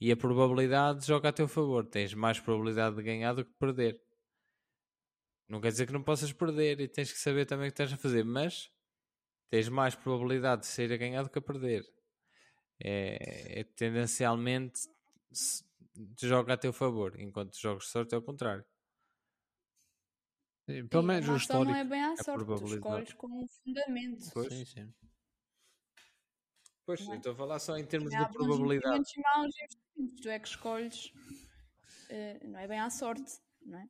e a probabilidade joga a teu favor. Tens mais probabilidade de ganhar do que perder. Não quer dizer que não possas perder e tens que saber também o que estás a fazer, mas tens mais probabilidade de sair a ganhar do que a perder. É, é tendencialmente joga a teu favor, enquanto jogos de sorte é o contrário. Sim, pelo menos o histórico. não é bem à sorte, tu escolhes com um fundamento. Pois. Sim, sim. Pois, é? estou a falar só em termos de probabilidade. Tu é que escolhes, uh, não é bem à sorte, não é?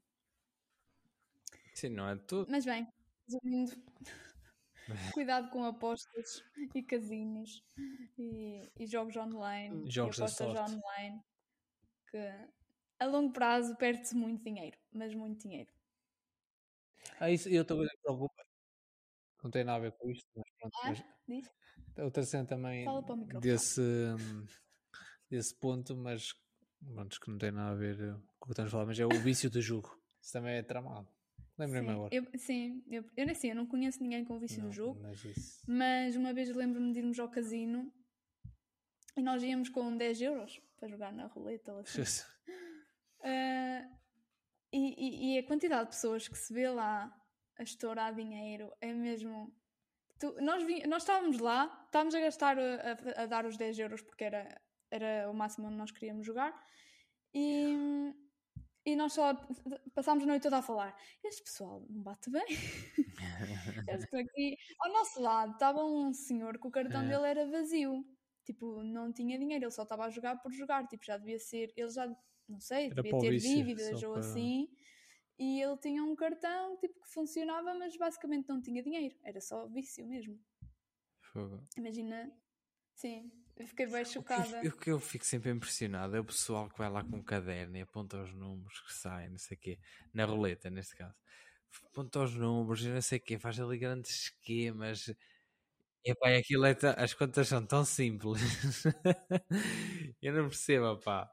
Sim, não é tudo. Mas bem, resumindo, cuidado com apostas e casinos e, e jogos online jogos e apostas online que a longo prazo perde-se muito dinheiro, mas muito dinheiro. Ah, isso, eu também me preocupa. Não tem nada a ver com isto, mas pronto. Ah, mas diz? Outra cena também desse, desse ponto, mas pronto, que não tem nada a ver com o que estamos a falar, mas é o vício do jogo. Isso também é tramado. Lembrei-me agora. Eu, sim, eu, eu, assim, eu não conheço ninguém com vício não, no jogo, mas, isso... mas uma vez lembro-me de irmos ao casino e nós íamos com 10 euros para jogar na roleta. Assim. uh, e, e, e, a quantidade de pessoas que se vê lá a estourar dinheiro é mesmo. Tu, nós, vi, nós estávamos lá, estávamos a gastar, a, a, dar os 10 euros porque era, era o máximo onde nós queríamos jogar. E, e nós só passámos a noite toda a falar. Este pessoal não bate bem. aqui, ao nosso lado estava um senhor que o cartão é. dele era vazio. Tipo, não tinha dinheiro, ele só estava a jogar por jogar. Tipo, já devia ser. Ele já, não sei, era devia ter dívidas ou para... assim. E ele tinha um cartão tipo, que funcionava, mas basicamente não tinha dinheiro. Era só vício mesmo. Fogo. Imagina. Sim, eu fiquei bem chocada. O que, eu, fico sempre impressionado é o pessoal que vai lá com um caderno e aponta os números que saem, não sei o quê, na roleta, neste caso. Aponta os números e não sei o quê, faz ali grandes esquemas. E pá, aquilo é as contas são tão simples. eu não percebo, pá.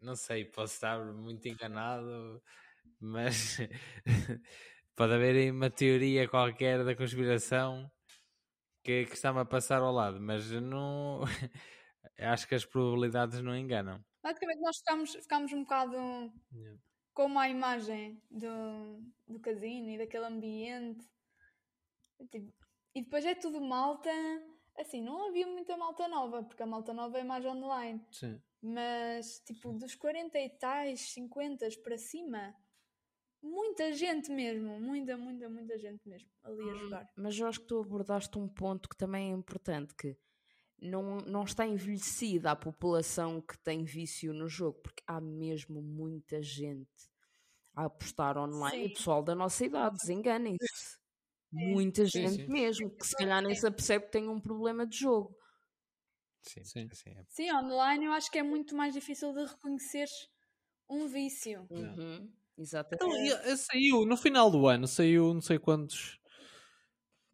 Não sei, posso estar muito enganado, mas pode haver aí uma teoria qualquer da conspiração que, que está-me a passar ao lado, mas não acho que as probabilidades não enganam. Basicamente nós ficamos, ficamos um bocado yeah. com a imagem do, do casino e daquele ambiente. Tipo, e depois é tudo malta. Assim, não havia muita malta nova, porque a malta nova é mais online. Sim. Mas, tipo, dos 40 e tais, 50 para cima, muita gente mesmo, muita, muita, muita gente mesmo ali a hum, jogar. Mas eu acho que tu abordaste um ponto que também é importante, que não, não está envelhecida a população que tem vício no jogo, porque há mesmo muita gente a apostar online sim. e pessoal da nossa idade, desenganem-se. Muita sim, gente sim. mesmo, que se calhar nem se apercebe que tem um problema de jogo. Sim, sim. Sim, é. sim online eu acho que é muito mais difícil de reconhecer um vício. Uhum. Exatamente. Então, saiu no final do ano, saiu não sei quantos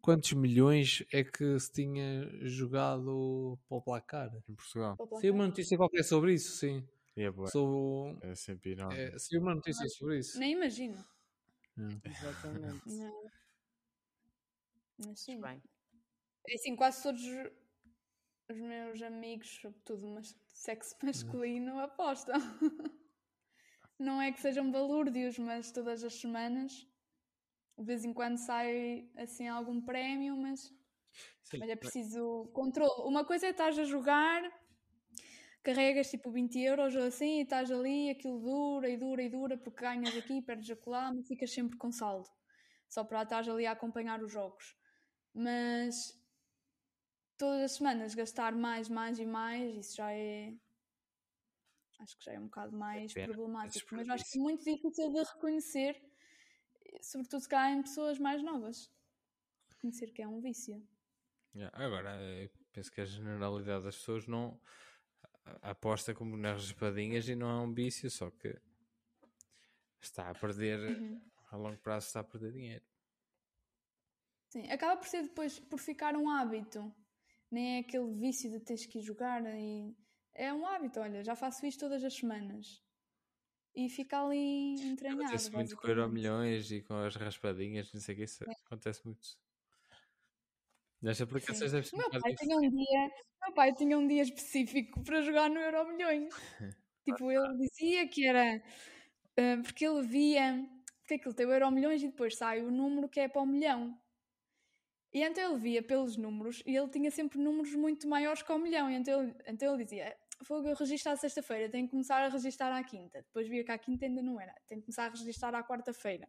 quantos milhões é que se tinha jogado para o placar em Portugal. Saiu uma notícia qualquer sobre isso, sim. É boa. Sobre... É sempre enorme. É, saiu uma notícia Mas, sobre isso. Nem imagino. É. Exatamente. Não. Mas sim. Bem. É assim, quase todos os meus amigos, sobretudo mas sexo masculino, apostam. não é que sejam balúrdios, mas todas as semanas, de vez em quando sai assim algum prémio, mas, mas é preciso controle. Uma coisa é estar a jogar, carregas tipo 20 euros ou assim, e estás ali, aquilo dura e dura e dura, porque ganhas aqui, perdes acolá, mas ficas sempre com saldo, só para estar ali a acompanhar os jogos. Mas todas as semanas gastar mais, mais e mais, isso já é acho que já é um bocado mais é problemático. Mas acho que é muito difícil de reconhecer, sobretudo se cá em pessoas mais novas. Reconhecer que é um vício. Agora, penso que a generalidade das pessoas não aposta como nas raspadinhas e não é um vício, só que está a perder, uhum. a longo prazo está a perder dinheiro. Sim, acaba por ser depois por ficar um hábito, nem é aquele vício de teres que ir jogar e é um hábito, olha, já faço isto todas as semanas e fica ali entranhado. Acontece muito com Euro Milhões e com as raspadinhas, não sei o que, isso é. acontece muito. Nas aplicações deve ser meu pai, tinha um dia, meu pai tinha um dia específico para jogar no Euro Milhões. tipo, ele dizia que era uh, porque ele via porque aquilo tem o Euro Milhões e depois sai o número que é para o milhão. E então ele via pelos números e ele tinha sempre números muito maiores que o milhão. E então ele, então ele dizia: Fogo, eu registro à sexta-feira, tenho que começar a registrar à quinta. Depois via que à quinta ainda não era, tenho que começar a registrar à quarta-feira.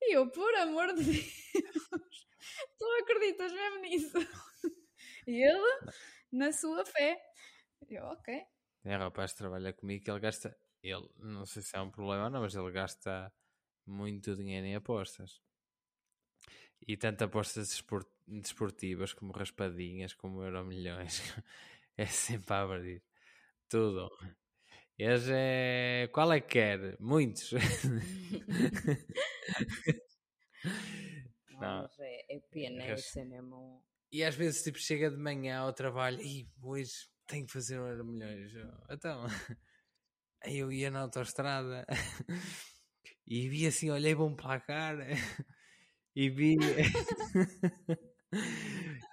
E eu, por amor de Deus, tu acreditas mesmo nisso? E ele, na sua fé, eu, ok. É, rapaz, trabalha comigo que ele gasta, ele, não sei se é um problema ou não, mas ele gasta muito dinheiro em apostas. E tanto apostas desportivas como raspadinhas, como euro milhões. é sempre a abrir. Tudo. Esse é. Qual é que quer? Muitos. não, é, é pena, é mesmo. E às vezes tipo, chega de manhã ao trabalho e hoje tenho que fazer um euro milhões. Então, eu ia na autostrada e vi assim, olhei para um placar e vi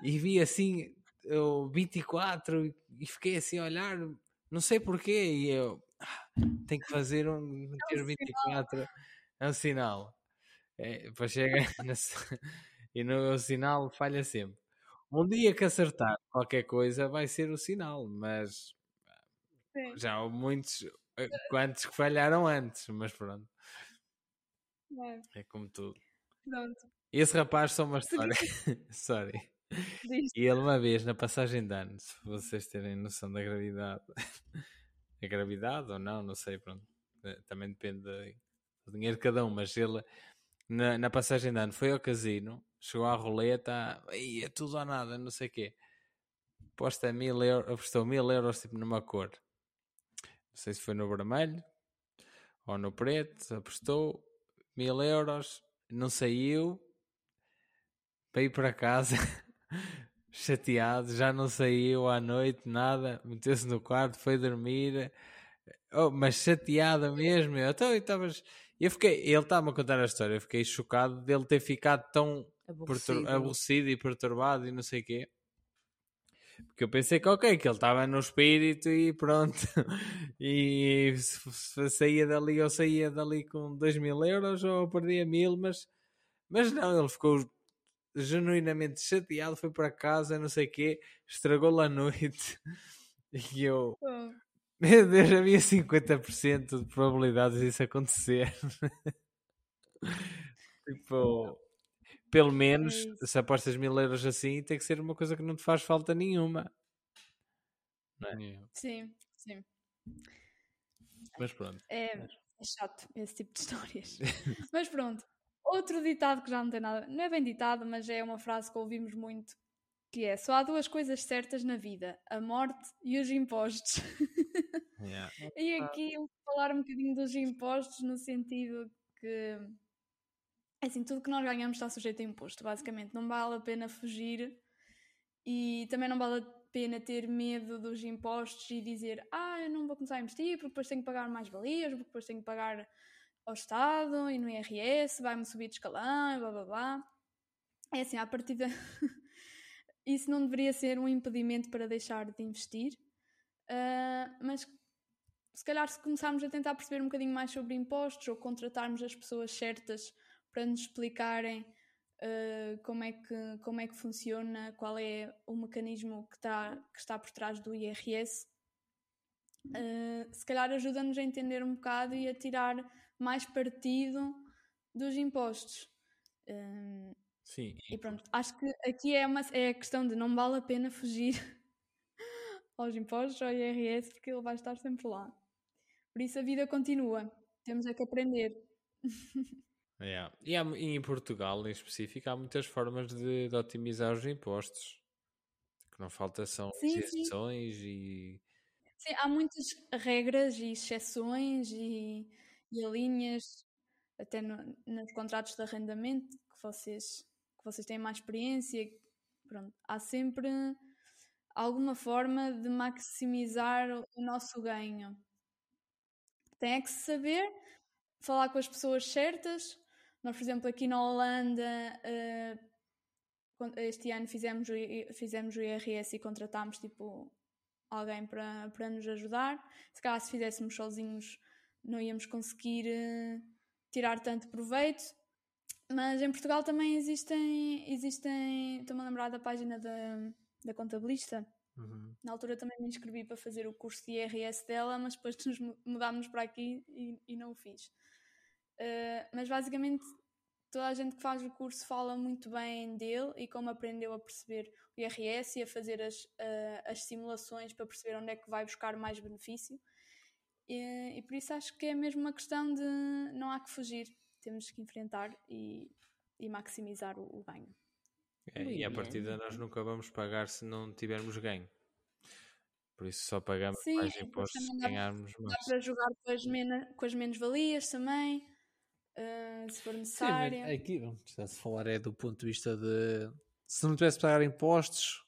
e vi assim o 24 e fiquei assim a olhar, não sei porquê, e eu ah, tenho que fazer um é um 24 sinal. é um sinal. É, depois chega nesse, e no sinal falha sempre. Um dia que acertar qualquer coisa vai ser o sinal, mas Sim. já há muitos eh, quantos que falharam antes, mas pronto. É, é como tudo. Pronto. Esse rapaz só uma história. Sorry. E ele uma vez na passagem de anos, se vocês terem noção da gravidade, a gravidade ou não, não sei, pronto. Eh, também depende do dinheiro de cada um, mas ele na, na passagem de ano foi ao casino, chegou à roleta, e é tudo ou nada, não sei o quê. Aposta mil euros, apostou mil euros tipo numa cor. Não sei se foi no vermelho ou no preto, apostou mil euros, não saiu, veio para casa chateado, já não saiu à noite, nada, meteu-se no quarto, foi dormir, oh, mas chateada mesmo. Então, estavas. Eu fiquei, ele estava a contar a história, eu fiquei chocado dele ter ficado tão aborrecido, aborrecido e perturbado e não sei o quê. Porque eu pensei que ok, que ele estava no espírito e pronto. e se, saía dali ou saía dali com 2 mil euros ou perdia mil, mas, mas não, ele ficou genuinamente chateado, foi para casa, não sei o quê, estragou-lhe a noite. E eu, oh. meu Deus, havia 50% de probabilidades disso acontecer. tipo, pelo menos, é se apostas mil euros assim, tem que ser uma coisa que não te faz falta nenhuma. Não é? Sim, sim. Mas pronto. É, é chato esse tipo de histórias. Mas pronto. Outro ditado que já não tem nada, não é bem ditado, mas é uma frase que ouvimos muito, que é só há duas coisas certas na vida, a morte e os impostos. Yeah. e aqui eu vou falar um bocadinho dos impostos no sentido que assim, tudo que nós ganhamos está sujeito a imposto, basicamente. Não vale a pena fugir e também não vale a pena ter medo dos impostos e dizer ah, eu não vou começar a investir porque depois tenho que pagar mais valias, porque depois tenho que pagar ao Estado e no IRS, vai-me subir de escalão e blá blá blá. É assim, à partida, isso não deveria ser um impedimento para deixar de investir, uh, mas se calhar se começarmos a tentar perceber um bocadinho mais sobre impostos ou contratarmos as pessoas certas para nos explicarem uh, como, é que, como é que funciona, qual é o mecanismo que está, que está por trás do IRS, uh, ah, se calhar ajuda-nos a entender um bocado e a tirar mais partido dos impostos. Um, Sim. E pronto, acho que aqui é, uma, é a questão de não vale a pena fugir aos impostos, ao IRS, porque ele vai estar sempre lá. Por isso a vida continua. Temos é que aprender. Yeah. E, há, e em Portugal, em específico, há muitas formas de, de otimizar os impostos. que não falta são sim, exceções sim. e. Sim, há muitas regras e exceções e e linhas até no, nos contratos de arrendamento que vocês que vocês têm mais experiência. Pronto, há sempre alguma forma de maximizar o nosso ganho. Tem é que saber falar com as pessoas certas. Nós, por exemplo, aqui na Holanda, uh, este ano fizemos, fizemos o IRS e contratámos tipo, alguém para, para nos ajudar. Se calhar se fizéssemos sozinhos não íamos conseguir uh, tirar tanto proveito. Mas em Portugal também existem, existem estou-me a lembrar da página da, da contabilista. Uhum. Na altura também me inscrevi para fazer o curso de IRS dela, mas depois nos mudámos para aqui e, e não o fiz. Uh, mas basicamente toda a gente que faz o curso fala muito bem dele e como aprendeu a perceber o IRS e a fazer as, uh, as simulações para perceber onde é que vai buscar mais benefício. E, e, por isso acho que é mesmo uma questão de não há que fugir, temos que enfrentar e, e maximizar o, o ganho. É, e a partir de nós nunca vamos pagar se não tivermos ganho. Por isso só pagamos Sim, mais impostos se ganharmos mais. Dá para jogar com as, mena, com as menos-valias também, uh, se for necessário. Sim, aqui, se falar é do ponto de vista de se não tivesse de pagar impostos,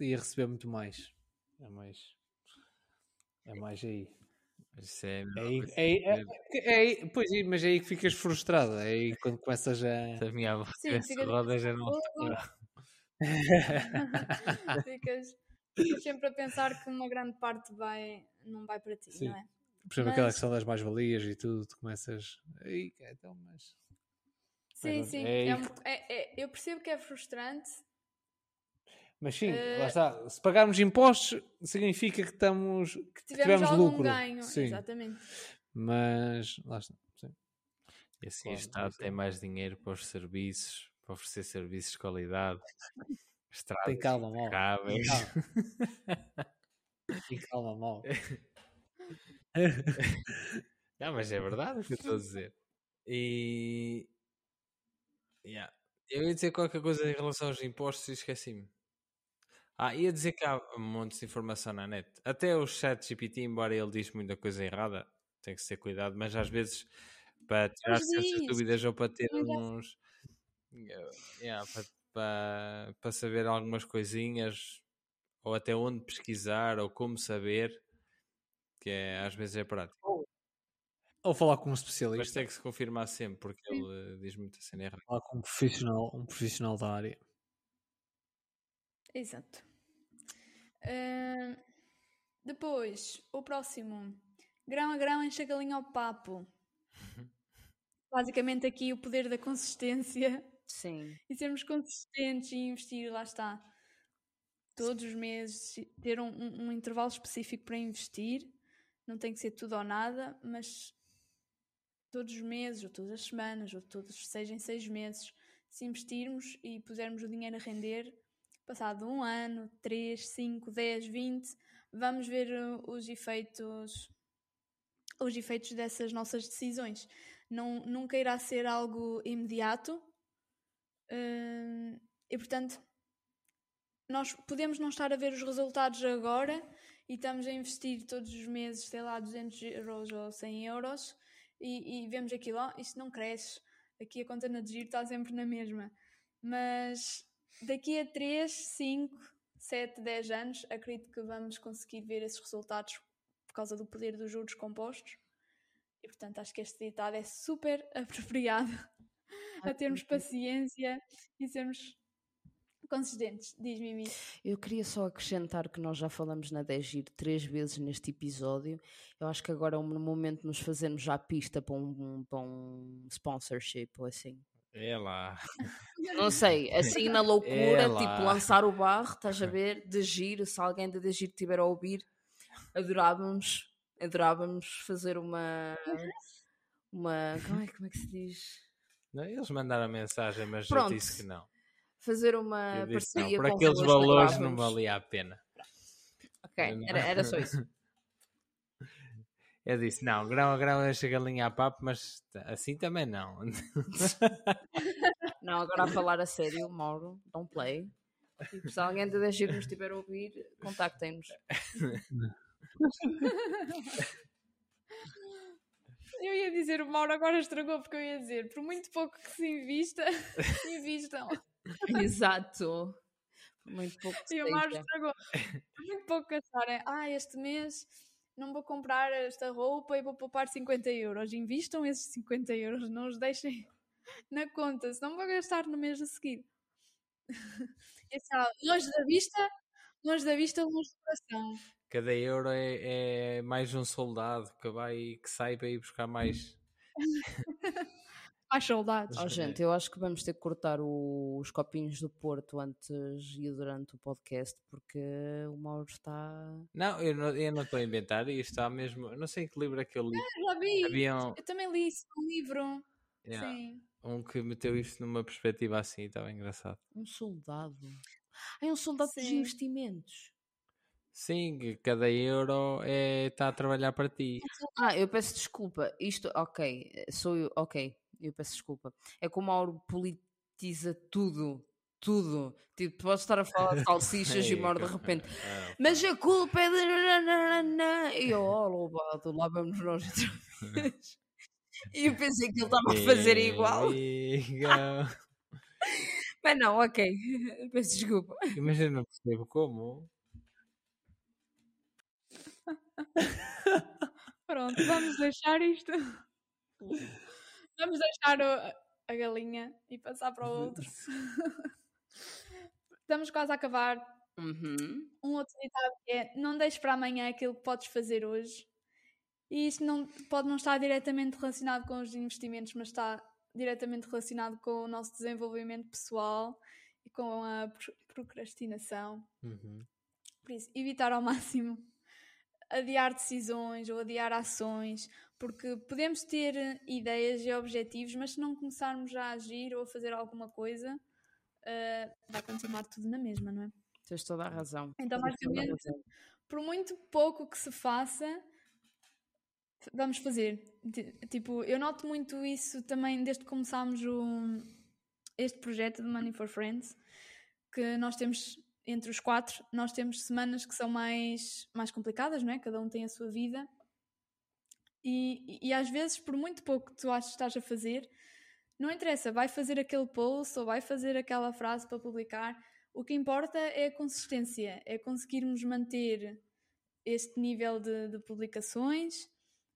ia receber muito mais. É mais. É mais aí. Isso é, é, é, é, é, pois, mas é aí que ficas frustrado. É aí quando começas a. A minha avó roda já não. ficas Ficas sempre a pensar que uma grande parte vai, não vai para ti, Sim. não é? Por exemplo, mas... aquela questão das mais-valias e tudo, tu começas. Aí, então, mas. Sim, mas, sim. É, é, é, eu percebo que é frustrante. Mas sim, uh... lá está. Se pagarmos impostos, significa que estamos. que tivemos, tivemos algum lucro. ganho. Sim. Exatamente. Mas lá está. Sim. E assim claro, o Estado tem mais dinheiro para os serviços, para oferecer serviços de qualidade. Estradas Tem calma, mal. Tem calma. Tem calma, mal. Não, mas é verdade o que eu estou a dizer. E. Yeah. Eu ia dizer qualquer coisa em relação aos impostos e esqueci-me. Ah, ia dizer que há montes de informação na net. Até o chat GPT, embora ele diz muita coisa errada, tem que ter cuidado, mas às vezes para tirar certas dúvidas ou para ter uns. Yeah, para para, para saber algumas coisinhas, ou até onde pesquisar, ou como saber, que é, às vezes é prático. Ou, ou falar com um especialista. Mas tem que se confirmar sempre, porque Sim. ele diz muita cena errada. Falar com um profissional, um profissional da área. Exato. Uh, depois, o próximo. Grão a grão enche a galinha ao papo. Basicamente aqui o poder da consistência Sim. E sermos consistentes e investir, lá está. Todos os meses, ter um, um, um intervalo específico para investir. Não tem que ser tudo ou nada, mas todos os meses, ou todas as semanas, ou todos seis em seis meses, se investirmos e pusermos o dinheiro a render, passado um ano, três, cinco, dez, vinte, vamos ver uh, os efeitos os efeitos dessas nossas decisões. Não, nunca irá ser algo imediato, e portanto, nós podemos não estar a ver os resultados agora e estamos a investir todos os meses, sei lá, 200 euros ou 100 euros e, e vemos aquilo, oh, isto não cresce, aqui a conta de giro está sempre na mesma. Mas daqui a 3, 5, 7, 10 anos, acredito que vamos conseguir ver esses resultados por causa do poder dos juros compostos. E portanto, acho que este ditado é super apropriado a termos paciência e sermos consistentes. Diz Mimi. Eu queria só acrescentar que nós já falamos na Degir três vezes neste episódio. Eu acho que agora é um momento de nos fazermos já pista para um, para um sponsorship ou assim. É lá. Não sei, assim na loucura, é tipo lançar o barro, estás a ver? De giro, se alguém de giro estiver a ouvir, adorávamos, adorávamos fazer uma. Uma. Como é, como é que se diz? Não, eles mandaram a mensagem, mas Pronto. eu disse que não. Fazer uma disse, parceria não, Por aqueles valores não valia a pena. Ok, era, era só isso. Eu disse, não, grão a grão enche a galinha a papo, mas assim também não. Não, agora a falar a sério, Mauro, don't play. Tipo, se alguém de 10 nos estiver a ouvir, contactem-nos. Eu ia dizer, o Mauro agora estragou, porque eu ia dizer, por muito pouco que se invista, invistam. Exato. Muito pouco E o Mauro estragou. Muito pouco gastarem. Ah, este mês não vou comprar esta roupa e vou poupar 50 euros. Invistam esses 50 euros, não os deixem na conta, senão vou gastar no mês a seguir. É longe da vista, longe da vista, longe do coração. Cada euro é, é, mais um soldado que vai que sai para ir buscar mais. Mais soldados. Oh, gente, eu acho que vamos ter que cortar o, os copinhos do Porto antes e durante o podcast porque o Mauro está. Não, eu não, eu não estou a inventar isto, está mesmo. Não sei que livro é que eu li. Ah, já vi. Haviam... Eu também li isso num livro. Yeah. Sim. Um que meteu isto numa perspectiva assim, estava engraçado. Um soldado. Ah, é um soldado Sim. dos investimentos. Sim, cada euro é, está a trabalhar para ti. Ah, eu peço desculpa. Isto, ok, sou eu, ok, eu peço desculpa. É como o Mauro politiza tudo, tudo. Tipo, posso estar a falar de salsichas e Mauro de repente. Ah, Mas a culpa é de. E eu, oh, louvado, lá vamos nós outra vez. E eu pensei que ele estava a fazer igual. Mas não, ok. Peço desculpa. Imagina, não percebo como. Pronto, vamos deixar isto. Vamos deixar o, a galinha e passar para o outro. Estamos quase a acabar. Uhum. Um outro ditado é: não deixes para amanhã aquilo que podes fazer hoje. E isto não, pode não estar diretamente relacionado com os investimentos, mas está diretamente relacionado com o nosso desenvolvimento pessoal e com a procrastinação. Uhum. Por isso, evitar ao máximo adiar decisões ou adiar ações, porque podemos ter ideias e objetivos, mas se não começarmos a agir ou a fazer alguma coisa, uh, vai continuar tudo na mesma, não é? Tens toda a razão. Então, basicamente, por muito pouco que se faça, vamos fazer. Tipo, eu noto muito isso também desde que começámos o, este projeto de Money for Friends, que nós temos entre os quatro, nós temos semanas que são mais, mais complicadas, não é? Cada um tem a sua vida. E, e, às vezes, por muito pouco que tu achas que estás a fazer, não interessa, vai fazer aquele post ou vai fazer aquela frase para publicar. O que importa é a consistência, é conseguirmos manter este nível de, de publicações,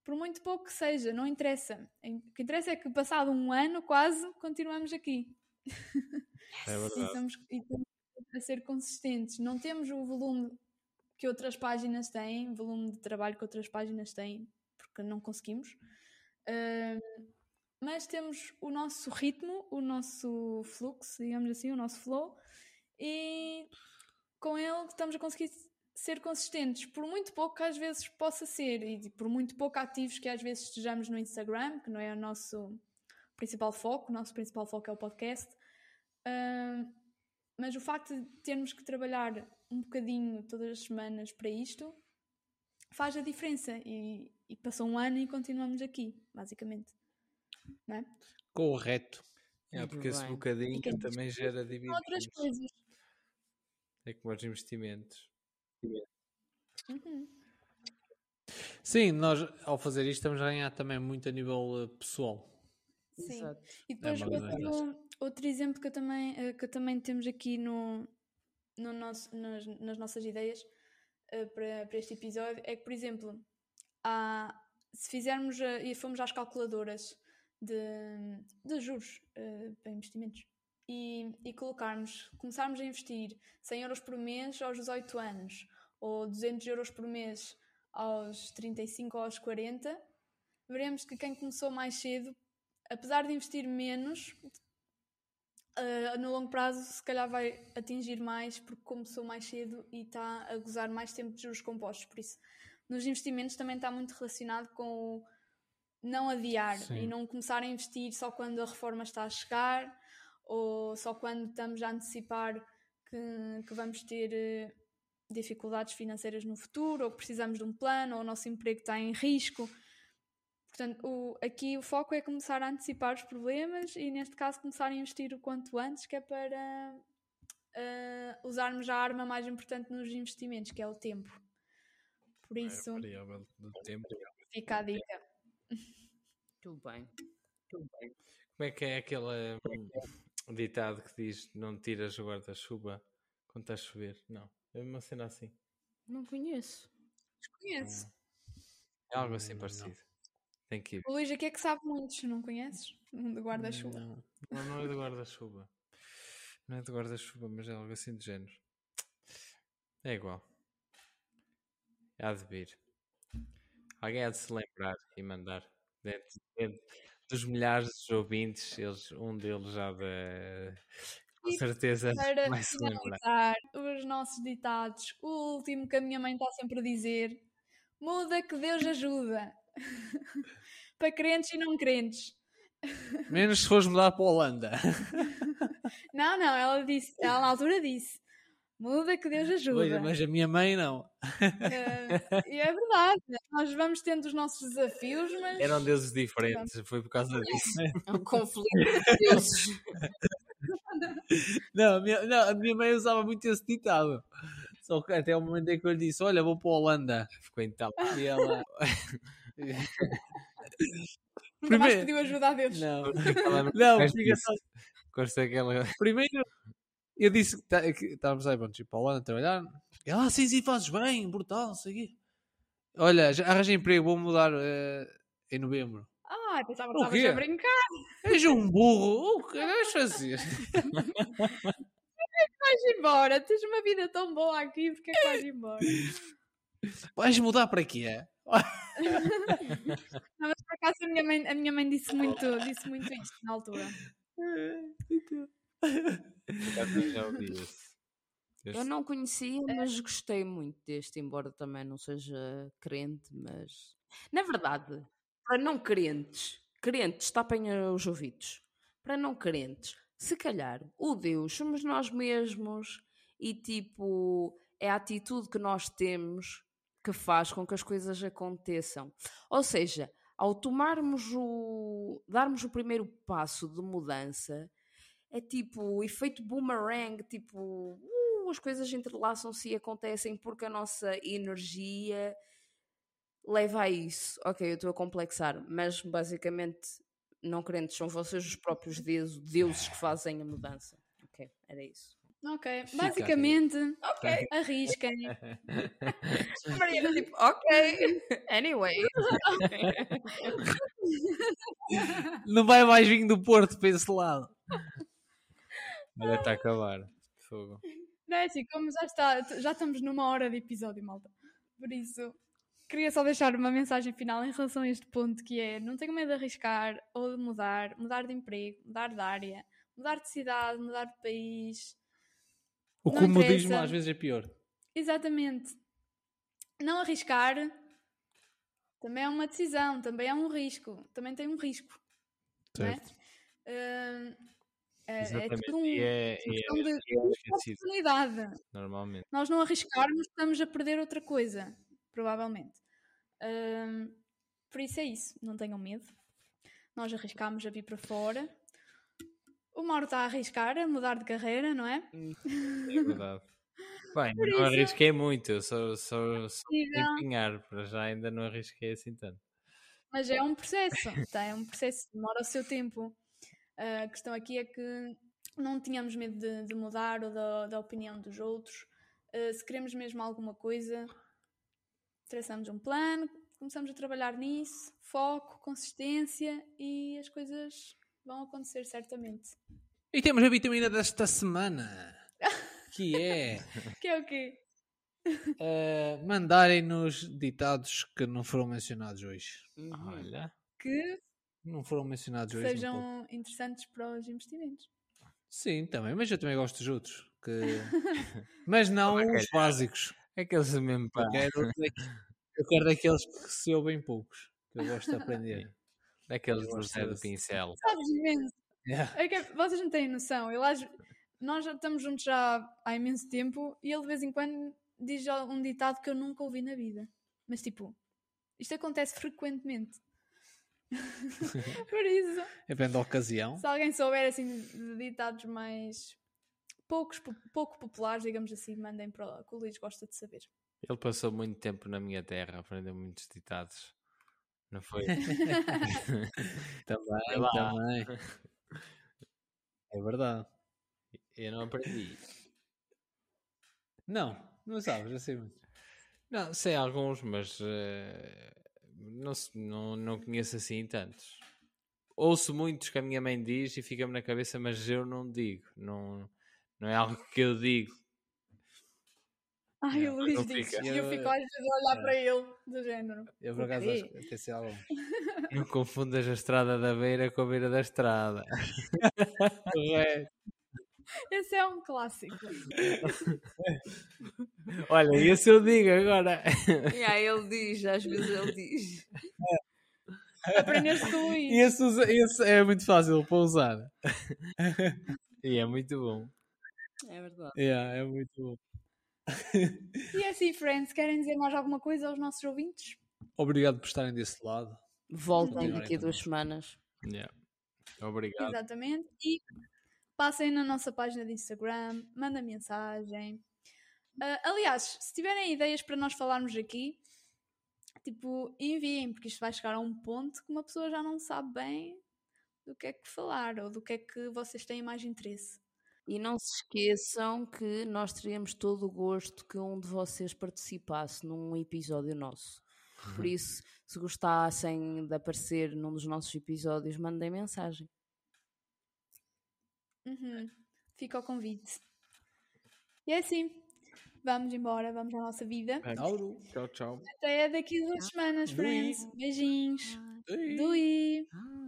por muito pouco que seja, não interessa. O que interessa é que, passado um ano quase, continuamos aqui. É verdade. e, estamos, e estamos a ser consistentes. Não temos o volume que outras páginas têm, volume de trabalho que outras páginas têm, porque não conseguimos. Uh, mas temos o nosso ritmo, o nosso fluxo, digamos assim, o nosso flow, e com ele estamos a conseguir ser consistentes, por muito pouco que às vezes possa ser, e por muito pouco ativos que às vezes estejamos no Instagram, que não é o nosso principal foco, o nosso principal foco é o podcast. Uh, mas o facto de termos que trabalhar um bocadinho todas as semanas para isto faz a diferença e, e passou um ano e continuamos aqui, basicamente. Não é? Correto. É, porque esse bocadinho que também gera dividendos. Outras coisas. É como os investimentos. Uhum. Sim, nós ao fazer isto estamos a ganhar também muito a nível uh, pessoal. Sim. Exato. E depois é outro exemplo que, também, uh, que também temos aqui no, no nosso, nas, nas nossas ideias uh, para, para este episódio é que, por exemplo, há, se fizermos e fomos às calculadoras de, de juros para investimentos e, e colocarmos, começarmos a investir 100 euros por mês aos 18 anos ou 200 euros por mês aos 35 ou aos 40, veremos que quem começou mais cedo, apesar de investir menos, uh, no longo prazo se calhar vai atingir mais porque começou mais cedo e está a gozar mais tempo de juros compostos. Por isso, nos investimentos também está muito relacionado com o não adiar Sim. e não começar a investir só quando a reforma está a chegar ou só quando estamos a antecipar que, que vamos ter uh, dificuldades financeiras no futuro, ou precisamos de um plano, ou o nosso emprego está em risco. Portanto, o, aqui o foco é começar a antecipar os problemas e, neste caso, começar a investir o quanto antes, que é para uh, usarmos a arma mais importante nos investimentos, que é o tempo. Por é isso, é do tempo. fica a dica. Tudo bem. Tudo bem. Como é que é aquele hum, ditado que diz não tiras o guarda-chuva quando está a chover? Não. É uma cena assim. Não conheço. Desconheço. É algo assim Hum, não. Tem que ir. O Luís aqui é que sabe muitos, não conheces? Um de guarda-chuva. Não. Não, não é de guarda-chuva. Não é de guarda-chuva, mas é algo assim de género. É igual. Há de vir. Alguém há de se lembrar e mandar. Dentro, dentro dos milhares de ouvintes, eles, um deles já de. Com certeza Para vai se lembrar. os nossos ditados, o último que a minha mãe está sempre a dizer: muda que Deus ajuda. Para crentes e não crentes. Menos se fores mudar para a Holanda. Não, não, ela disse, ela na altura disse: muda que Deus ajuda. Pois, mas a minha mãe não. Eh, e é verdade, nós vamos tendo os nossos desafios, mas Eram deuses diferentes, foi por causa disso. É um conflito de deuses. Não a, minha, não, a minha mãe usava muito esse ditado. Só que até o momento em que eu lhe disse: Olha, vou para a Holanda. Ficou em tal. E ela. Primeiro- pediu ajuda a Deus. Não, não não, faz fica isso. só. Consta que ela. Primeiro, eu disse que tá- que estávamos aí, pronto, tipo, para a trabalhar. Ela, ah, sim, sim, fazes bem, brutal, não sei o quê. Olha, já arranjei emprego, vou mudar eh, em novembro. Ah, pensava que estavas a brincar. És um burro, o que vais fazer? Vais embora, tens uma vida tão boa aqui, porque é que vais embora? Vais mudar para quê? Não, mas por acaso a minha mãe, a minha mãe disse, muito, disse muito isto na altura. Já ouvi isso. Eu não conhecia, mas gostei muito deste, embora também não seja crente, mas na verdade, para não crentes, crentes, tapem os ouvidos. Para não crentes, se calhar o Deus somos nós mesmos e tipo é a atitude que nós temos que faz com que as coisas aconteçam. Ou seja, ao tomarmos o darmos o primeiro passo de mudança, é tipo o efeito boomerang, tipo, uh, as coisas entrelaçam-se e acontecem porque a nossa energia leva a isso. Ok, eu estou a complexar, mas basicamente não crentes são vocês os próprios deuses, deuses que fazem a mudança. Ok, era isso. Ok, Fica basicamente, Ok. arrisquem. Mariana, tipo, ok. Anyway. Não vai mais vinho do Porto para esse lado. Olha, está a acabar. Fogo. Não é assim, como já está, já estamos numa hora de episódio, malta. Por isso, queria só deixar uma mensagem final em relação a este ponto que é não tenham medo de arriscar ou de mudar, mudar de emprego, mudar de área, mudar de cidade, mudar de país. O Não comodismo interessa. às vezes é pior. Exatamente. Não arriscar também é uma decisão, também é um risco, também tem um risco. é? Certo. É, é Exatamente. tudo um- é, uma e questão é, de é oportunidade. normalmente. nós não arriscarmos, estamos a perder outra coisa, provavelmente. Ahm, por isso é isso, não tenham medo. Nós arriscámos a vir para fora. O Mauro está a arriscar, a mudar de carreira, não é? É verdade. Bem, Por não isso- arrisquei muito, eu só, só, só Possível, empenhar, para já ainda não arrisquei assim tanto. Mas é um processo, tá? é um processo, demora o seu tempo. A questão aqui é que não tínhamos medo de, de mudar ou da, da opinião dos outros. Ah, se queremos mesmo alguma coisa, traçamos um plano, começamos a trabalhar nisso, foco, consistência e as coisas vão acontecer certamente. E temos a vitamina desta semana. Que é Que é o quê? eh, mandarem-nos ditados que não foram mencionados hoje. Uhum. Olha, Que Não foram mencionados hoje. sejam interessantes para os investimentos. Sim, também, mas eu também gosto dos outros. Que... mas não Toma os básicos. aqueles mesmo pá. Eu quero, eu quero daqueles que se ouvem poucos. Que eu gosto de aprender. Aqueles Eu do Zé do desse. Pincel. Sabes imenso. Yeah. É que vocês não têm noção. Ele, às- nós já estamos juntos já há imenso tempo e ele de vez em quando diz um ditado que eu nunca ouvi na vida. Mas tipo, isto acontece frequentemente. Por isso, Depende da ocasião. se alguém souber assim de ditados mais poucos, po- pouco populares, digamos assim, mandem para lá, que o Luís gosta de saber. Ele passou muito tempo na minha terra, aprendeu muitos ditados. Não foi? também, lá. também. É verdade. Eu não aprendi. Não, não sabes, eu sei muito. Não, sei alguns, mas eh, não, não, não conheço assim tantos. Ouço muitos que a minha mãe diz e fica-me na cabeça, mas eu não digo. Não, não é algo que eu digo. Ai, o Luís diz. E eu fico às vezes a olhar É. para ele, do género. Eu por acaso acho que sido algum. Não confundas a estrada da beira com a beira da estrada. Correto. Esse é um clássico. Olha, esse eu digo agora. Yeah, ele diz, às vezes ele diz. Aprendeste com o Luís. E esse, esse é muito fácil para usar. E é muito bom. É verdade. Yeah, é muito bom. E é assim, friends, querem dizer mais alguma coisa aos nossos ouvintes? Obrigado por estarem desse lado. Voltem daqui a duas semanas. Yeah. Obrigado. Exatamente. E passem na nossa página de Instagram, mandem mensagem. Ah, aliás, se tiverem ideias para nós falarmos aqui, tipo, enviem, porque isto vai chegar a um ponto que uma pessoa já não sabe bem do que é que falar ou do que é que vocês têm mais interesse. E não se esqueçam que nós teríamos todo o gosto que um de vocês participasse num episódio nosso. Por isso, se gostassem de aparecer num dos nossos episódios, mandem mensagem. Uhum. Fica o convite. E é assim. Vamos embora, vamos à nossa vida. Tchau, tchau. Até daqui a duas semanas, friends. Beijinhos. Dui. Ah.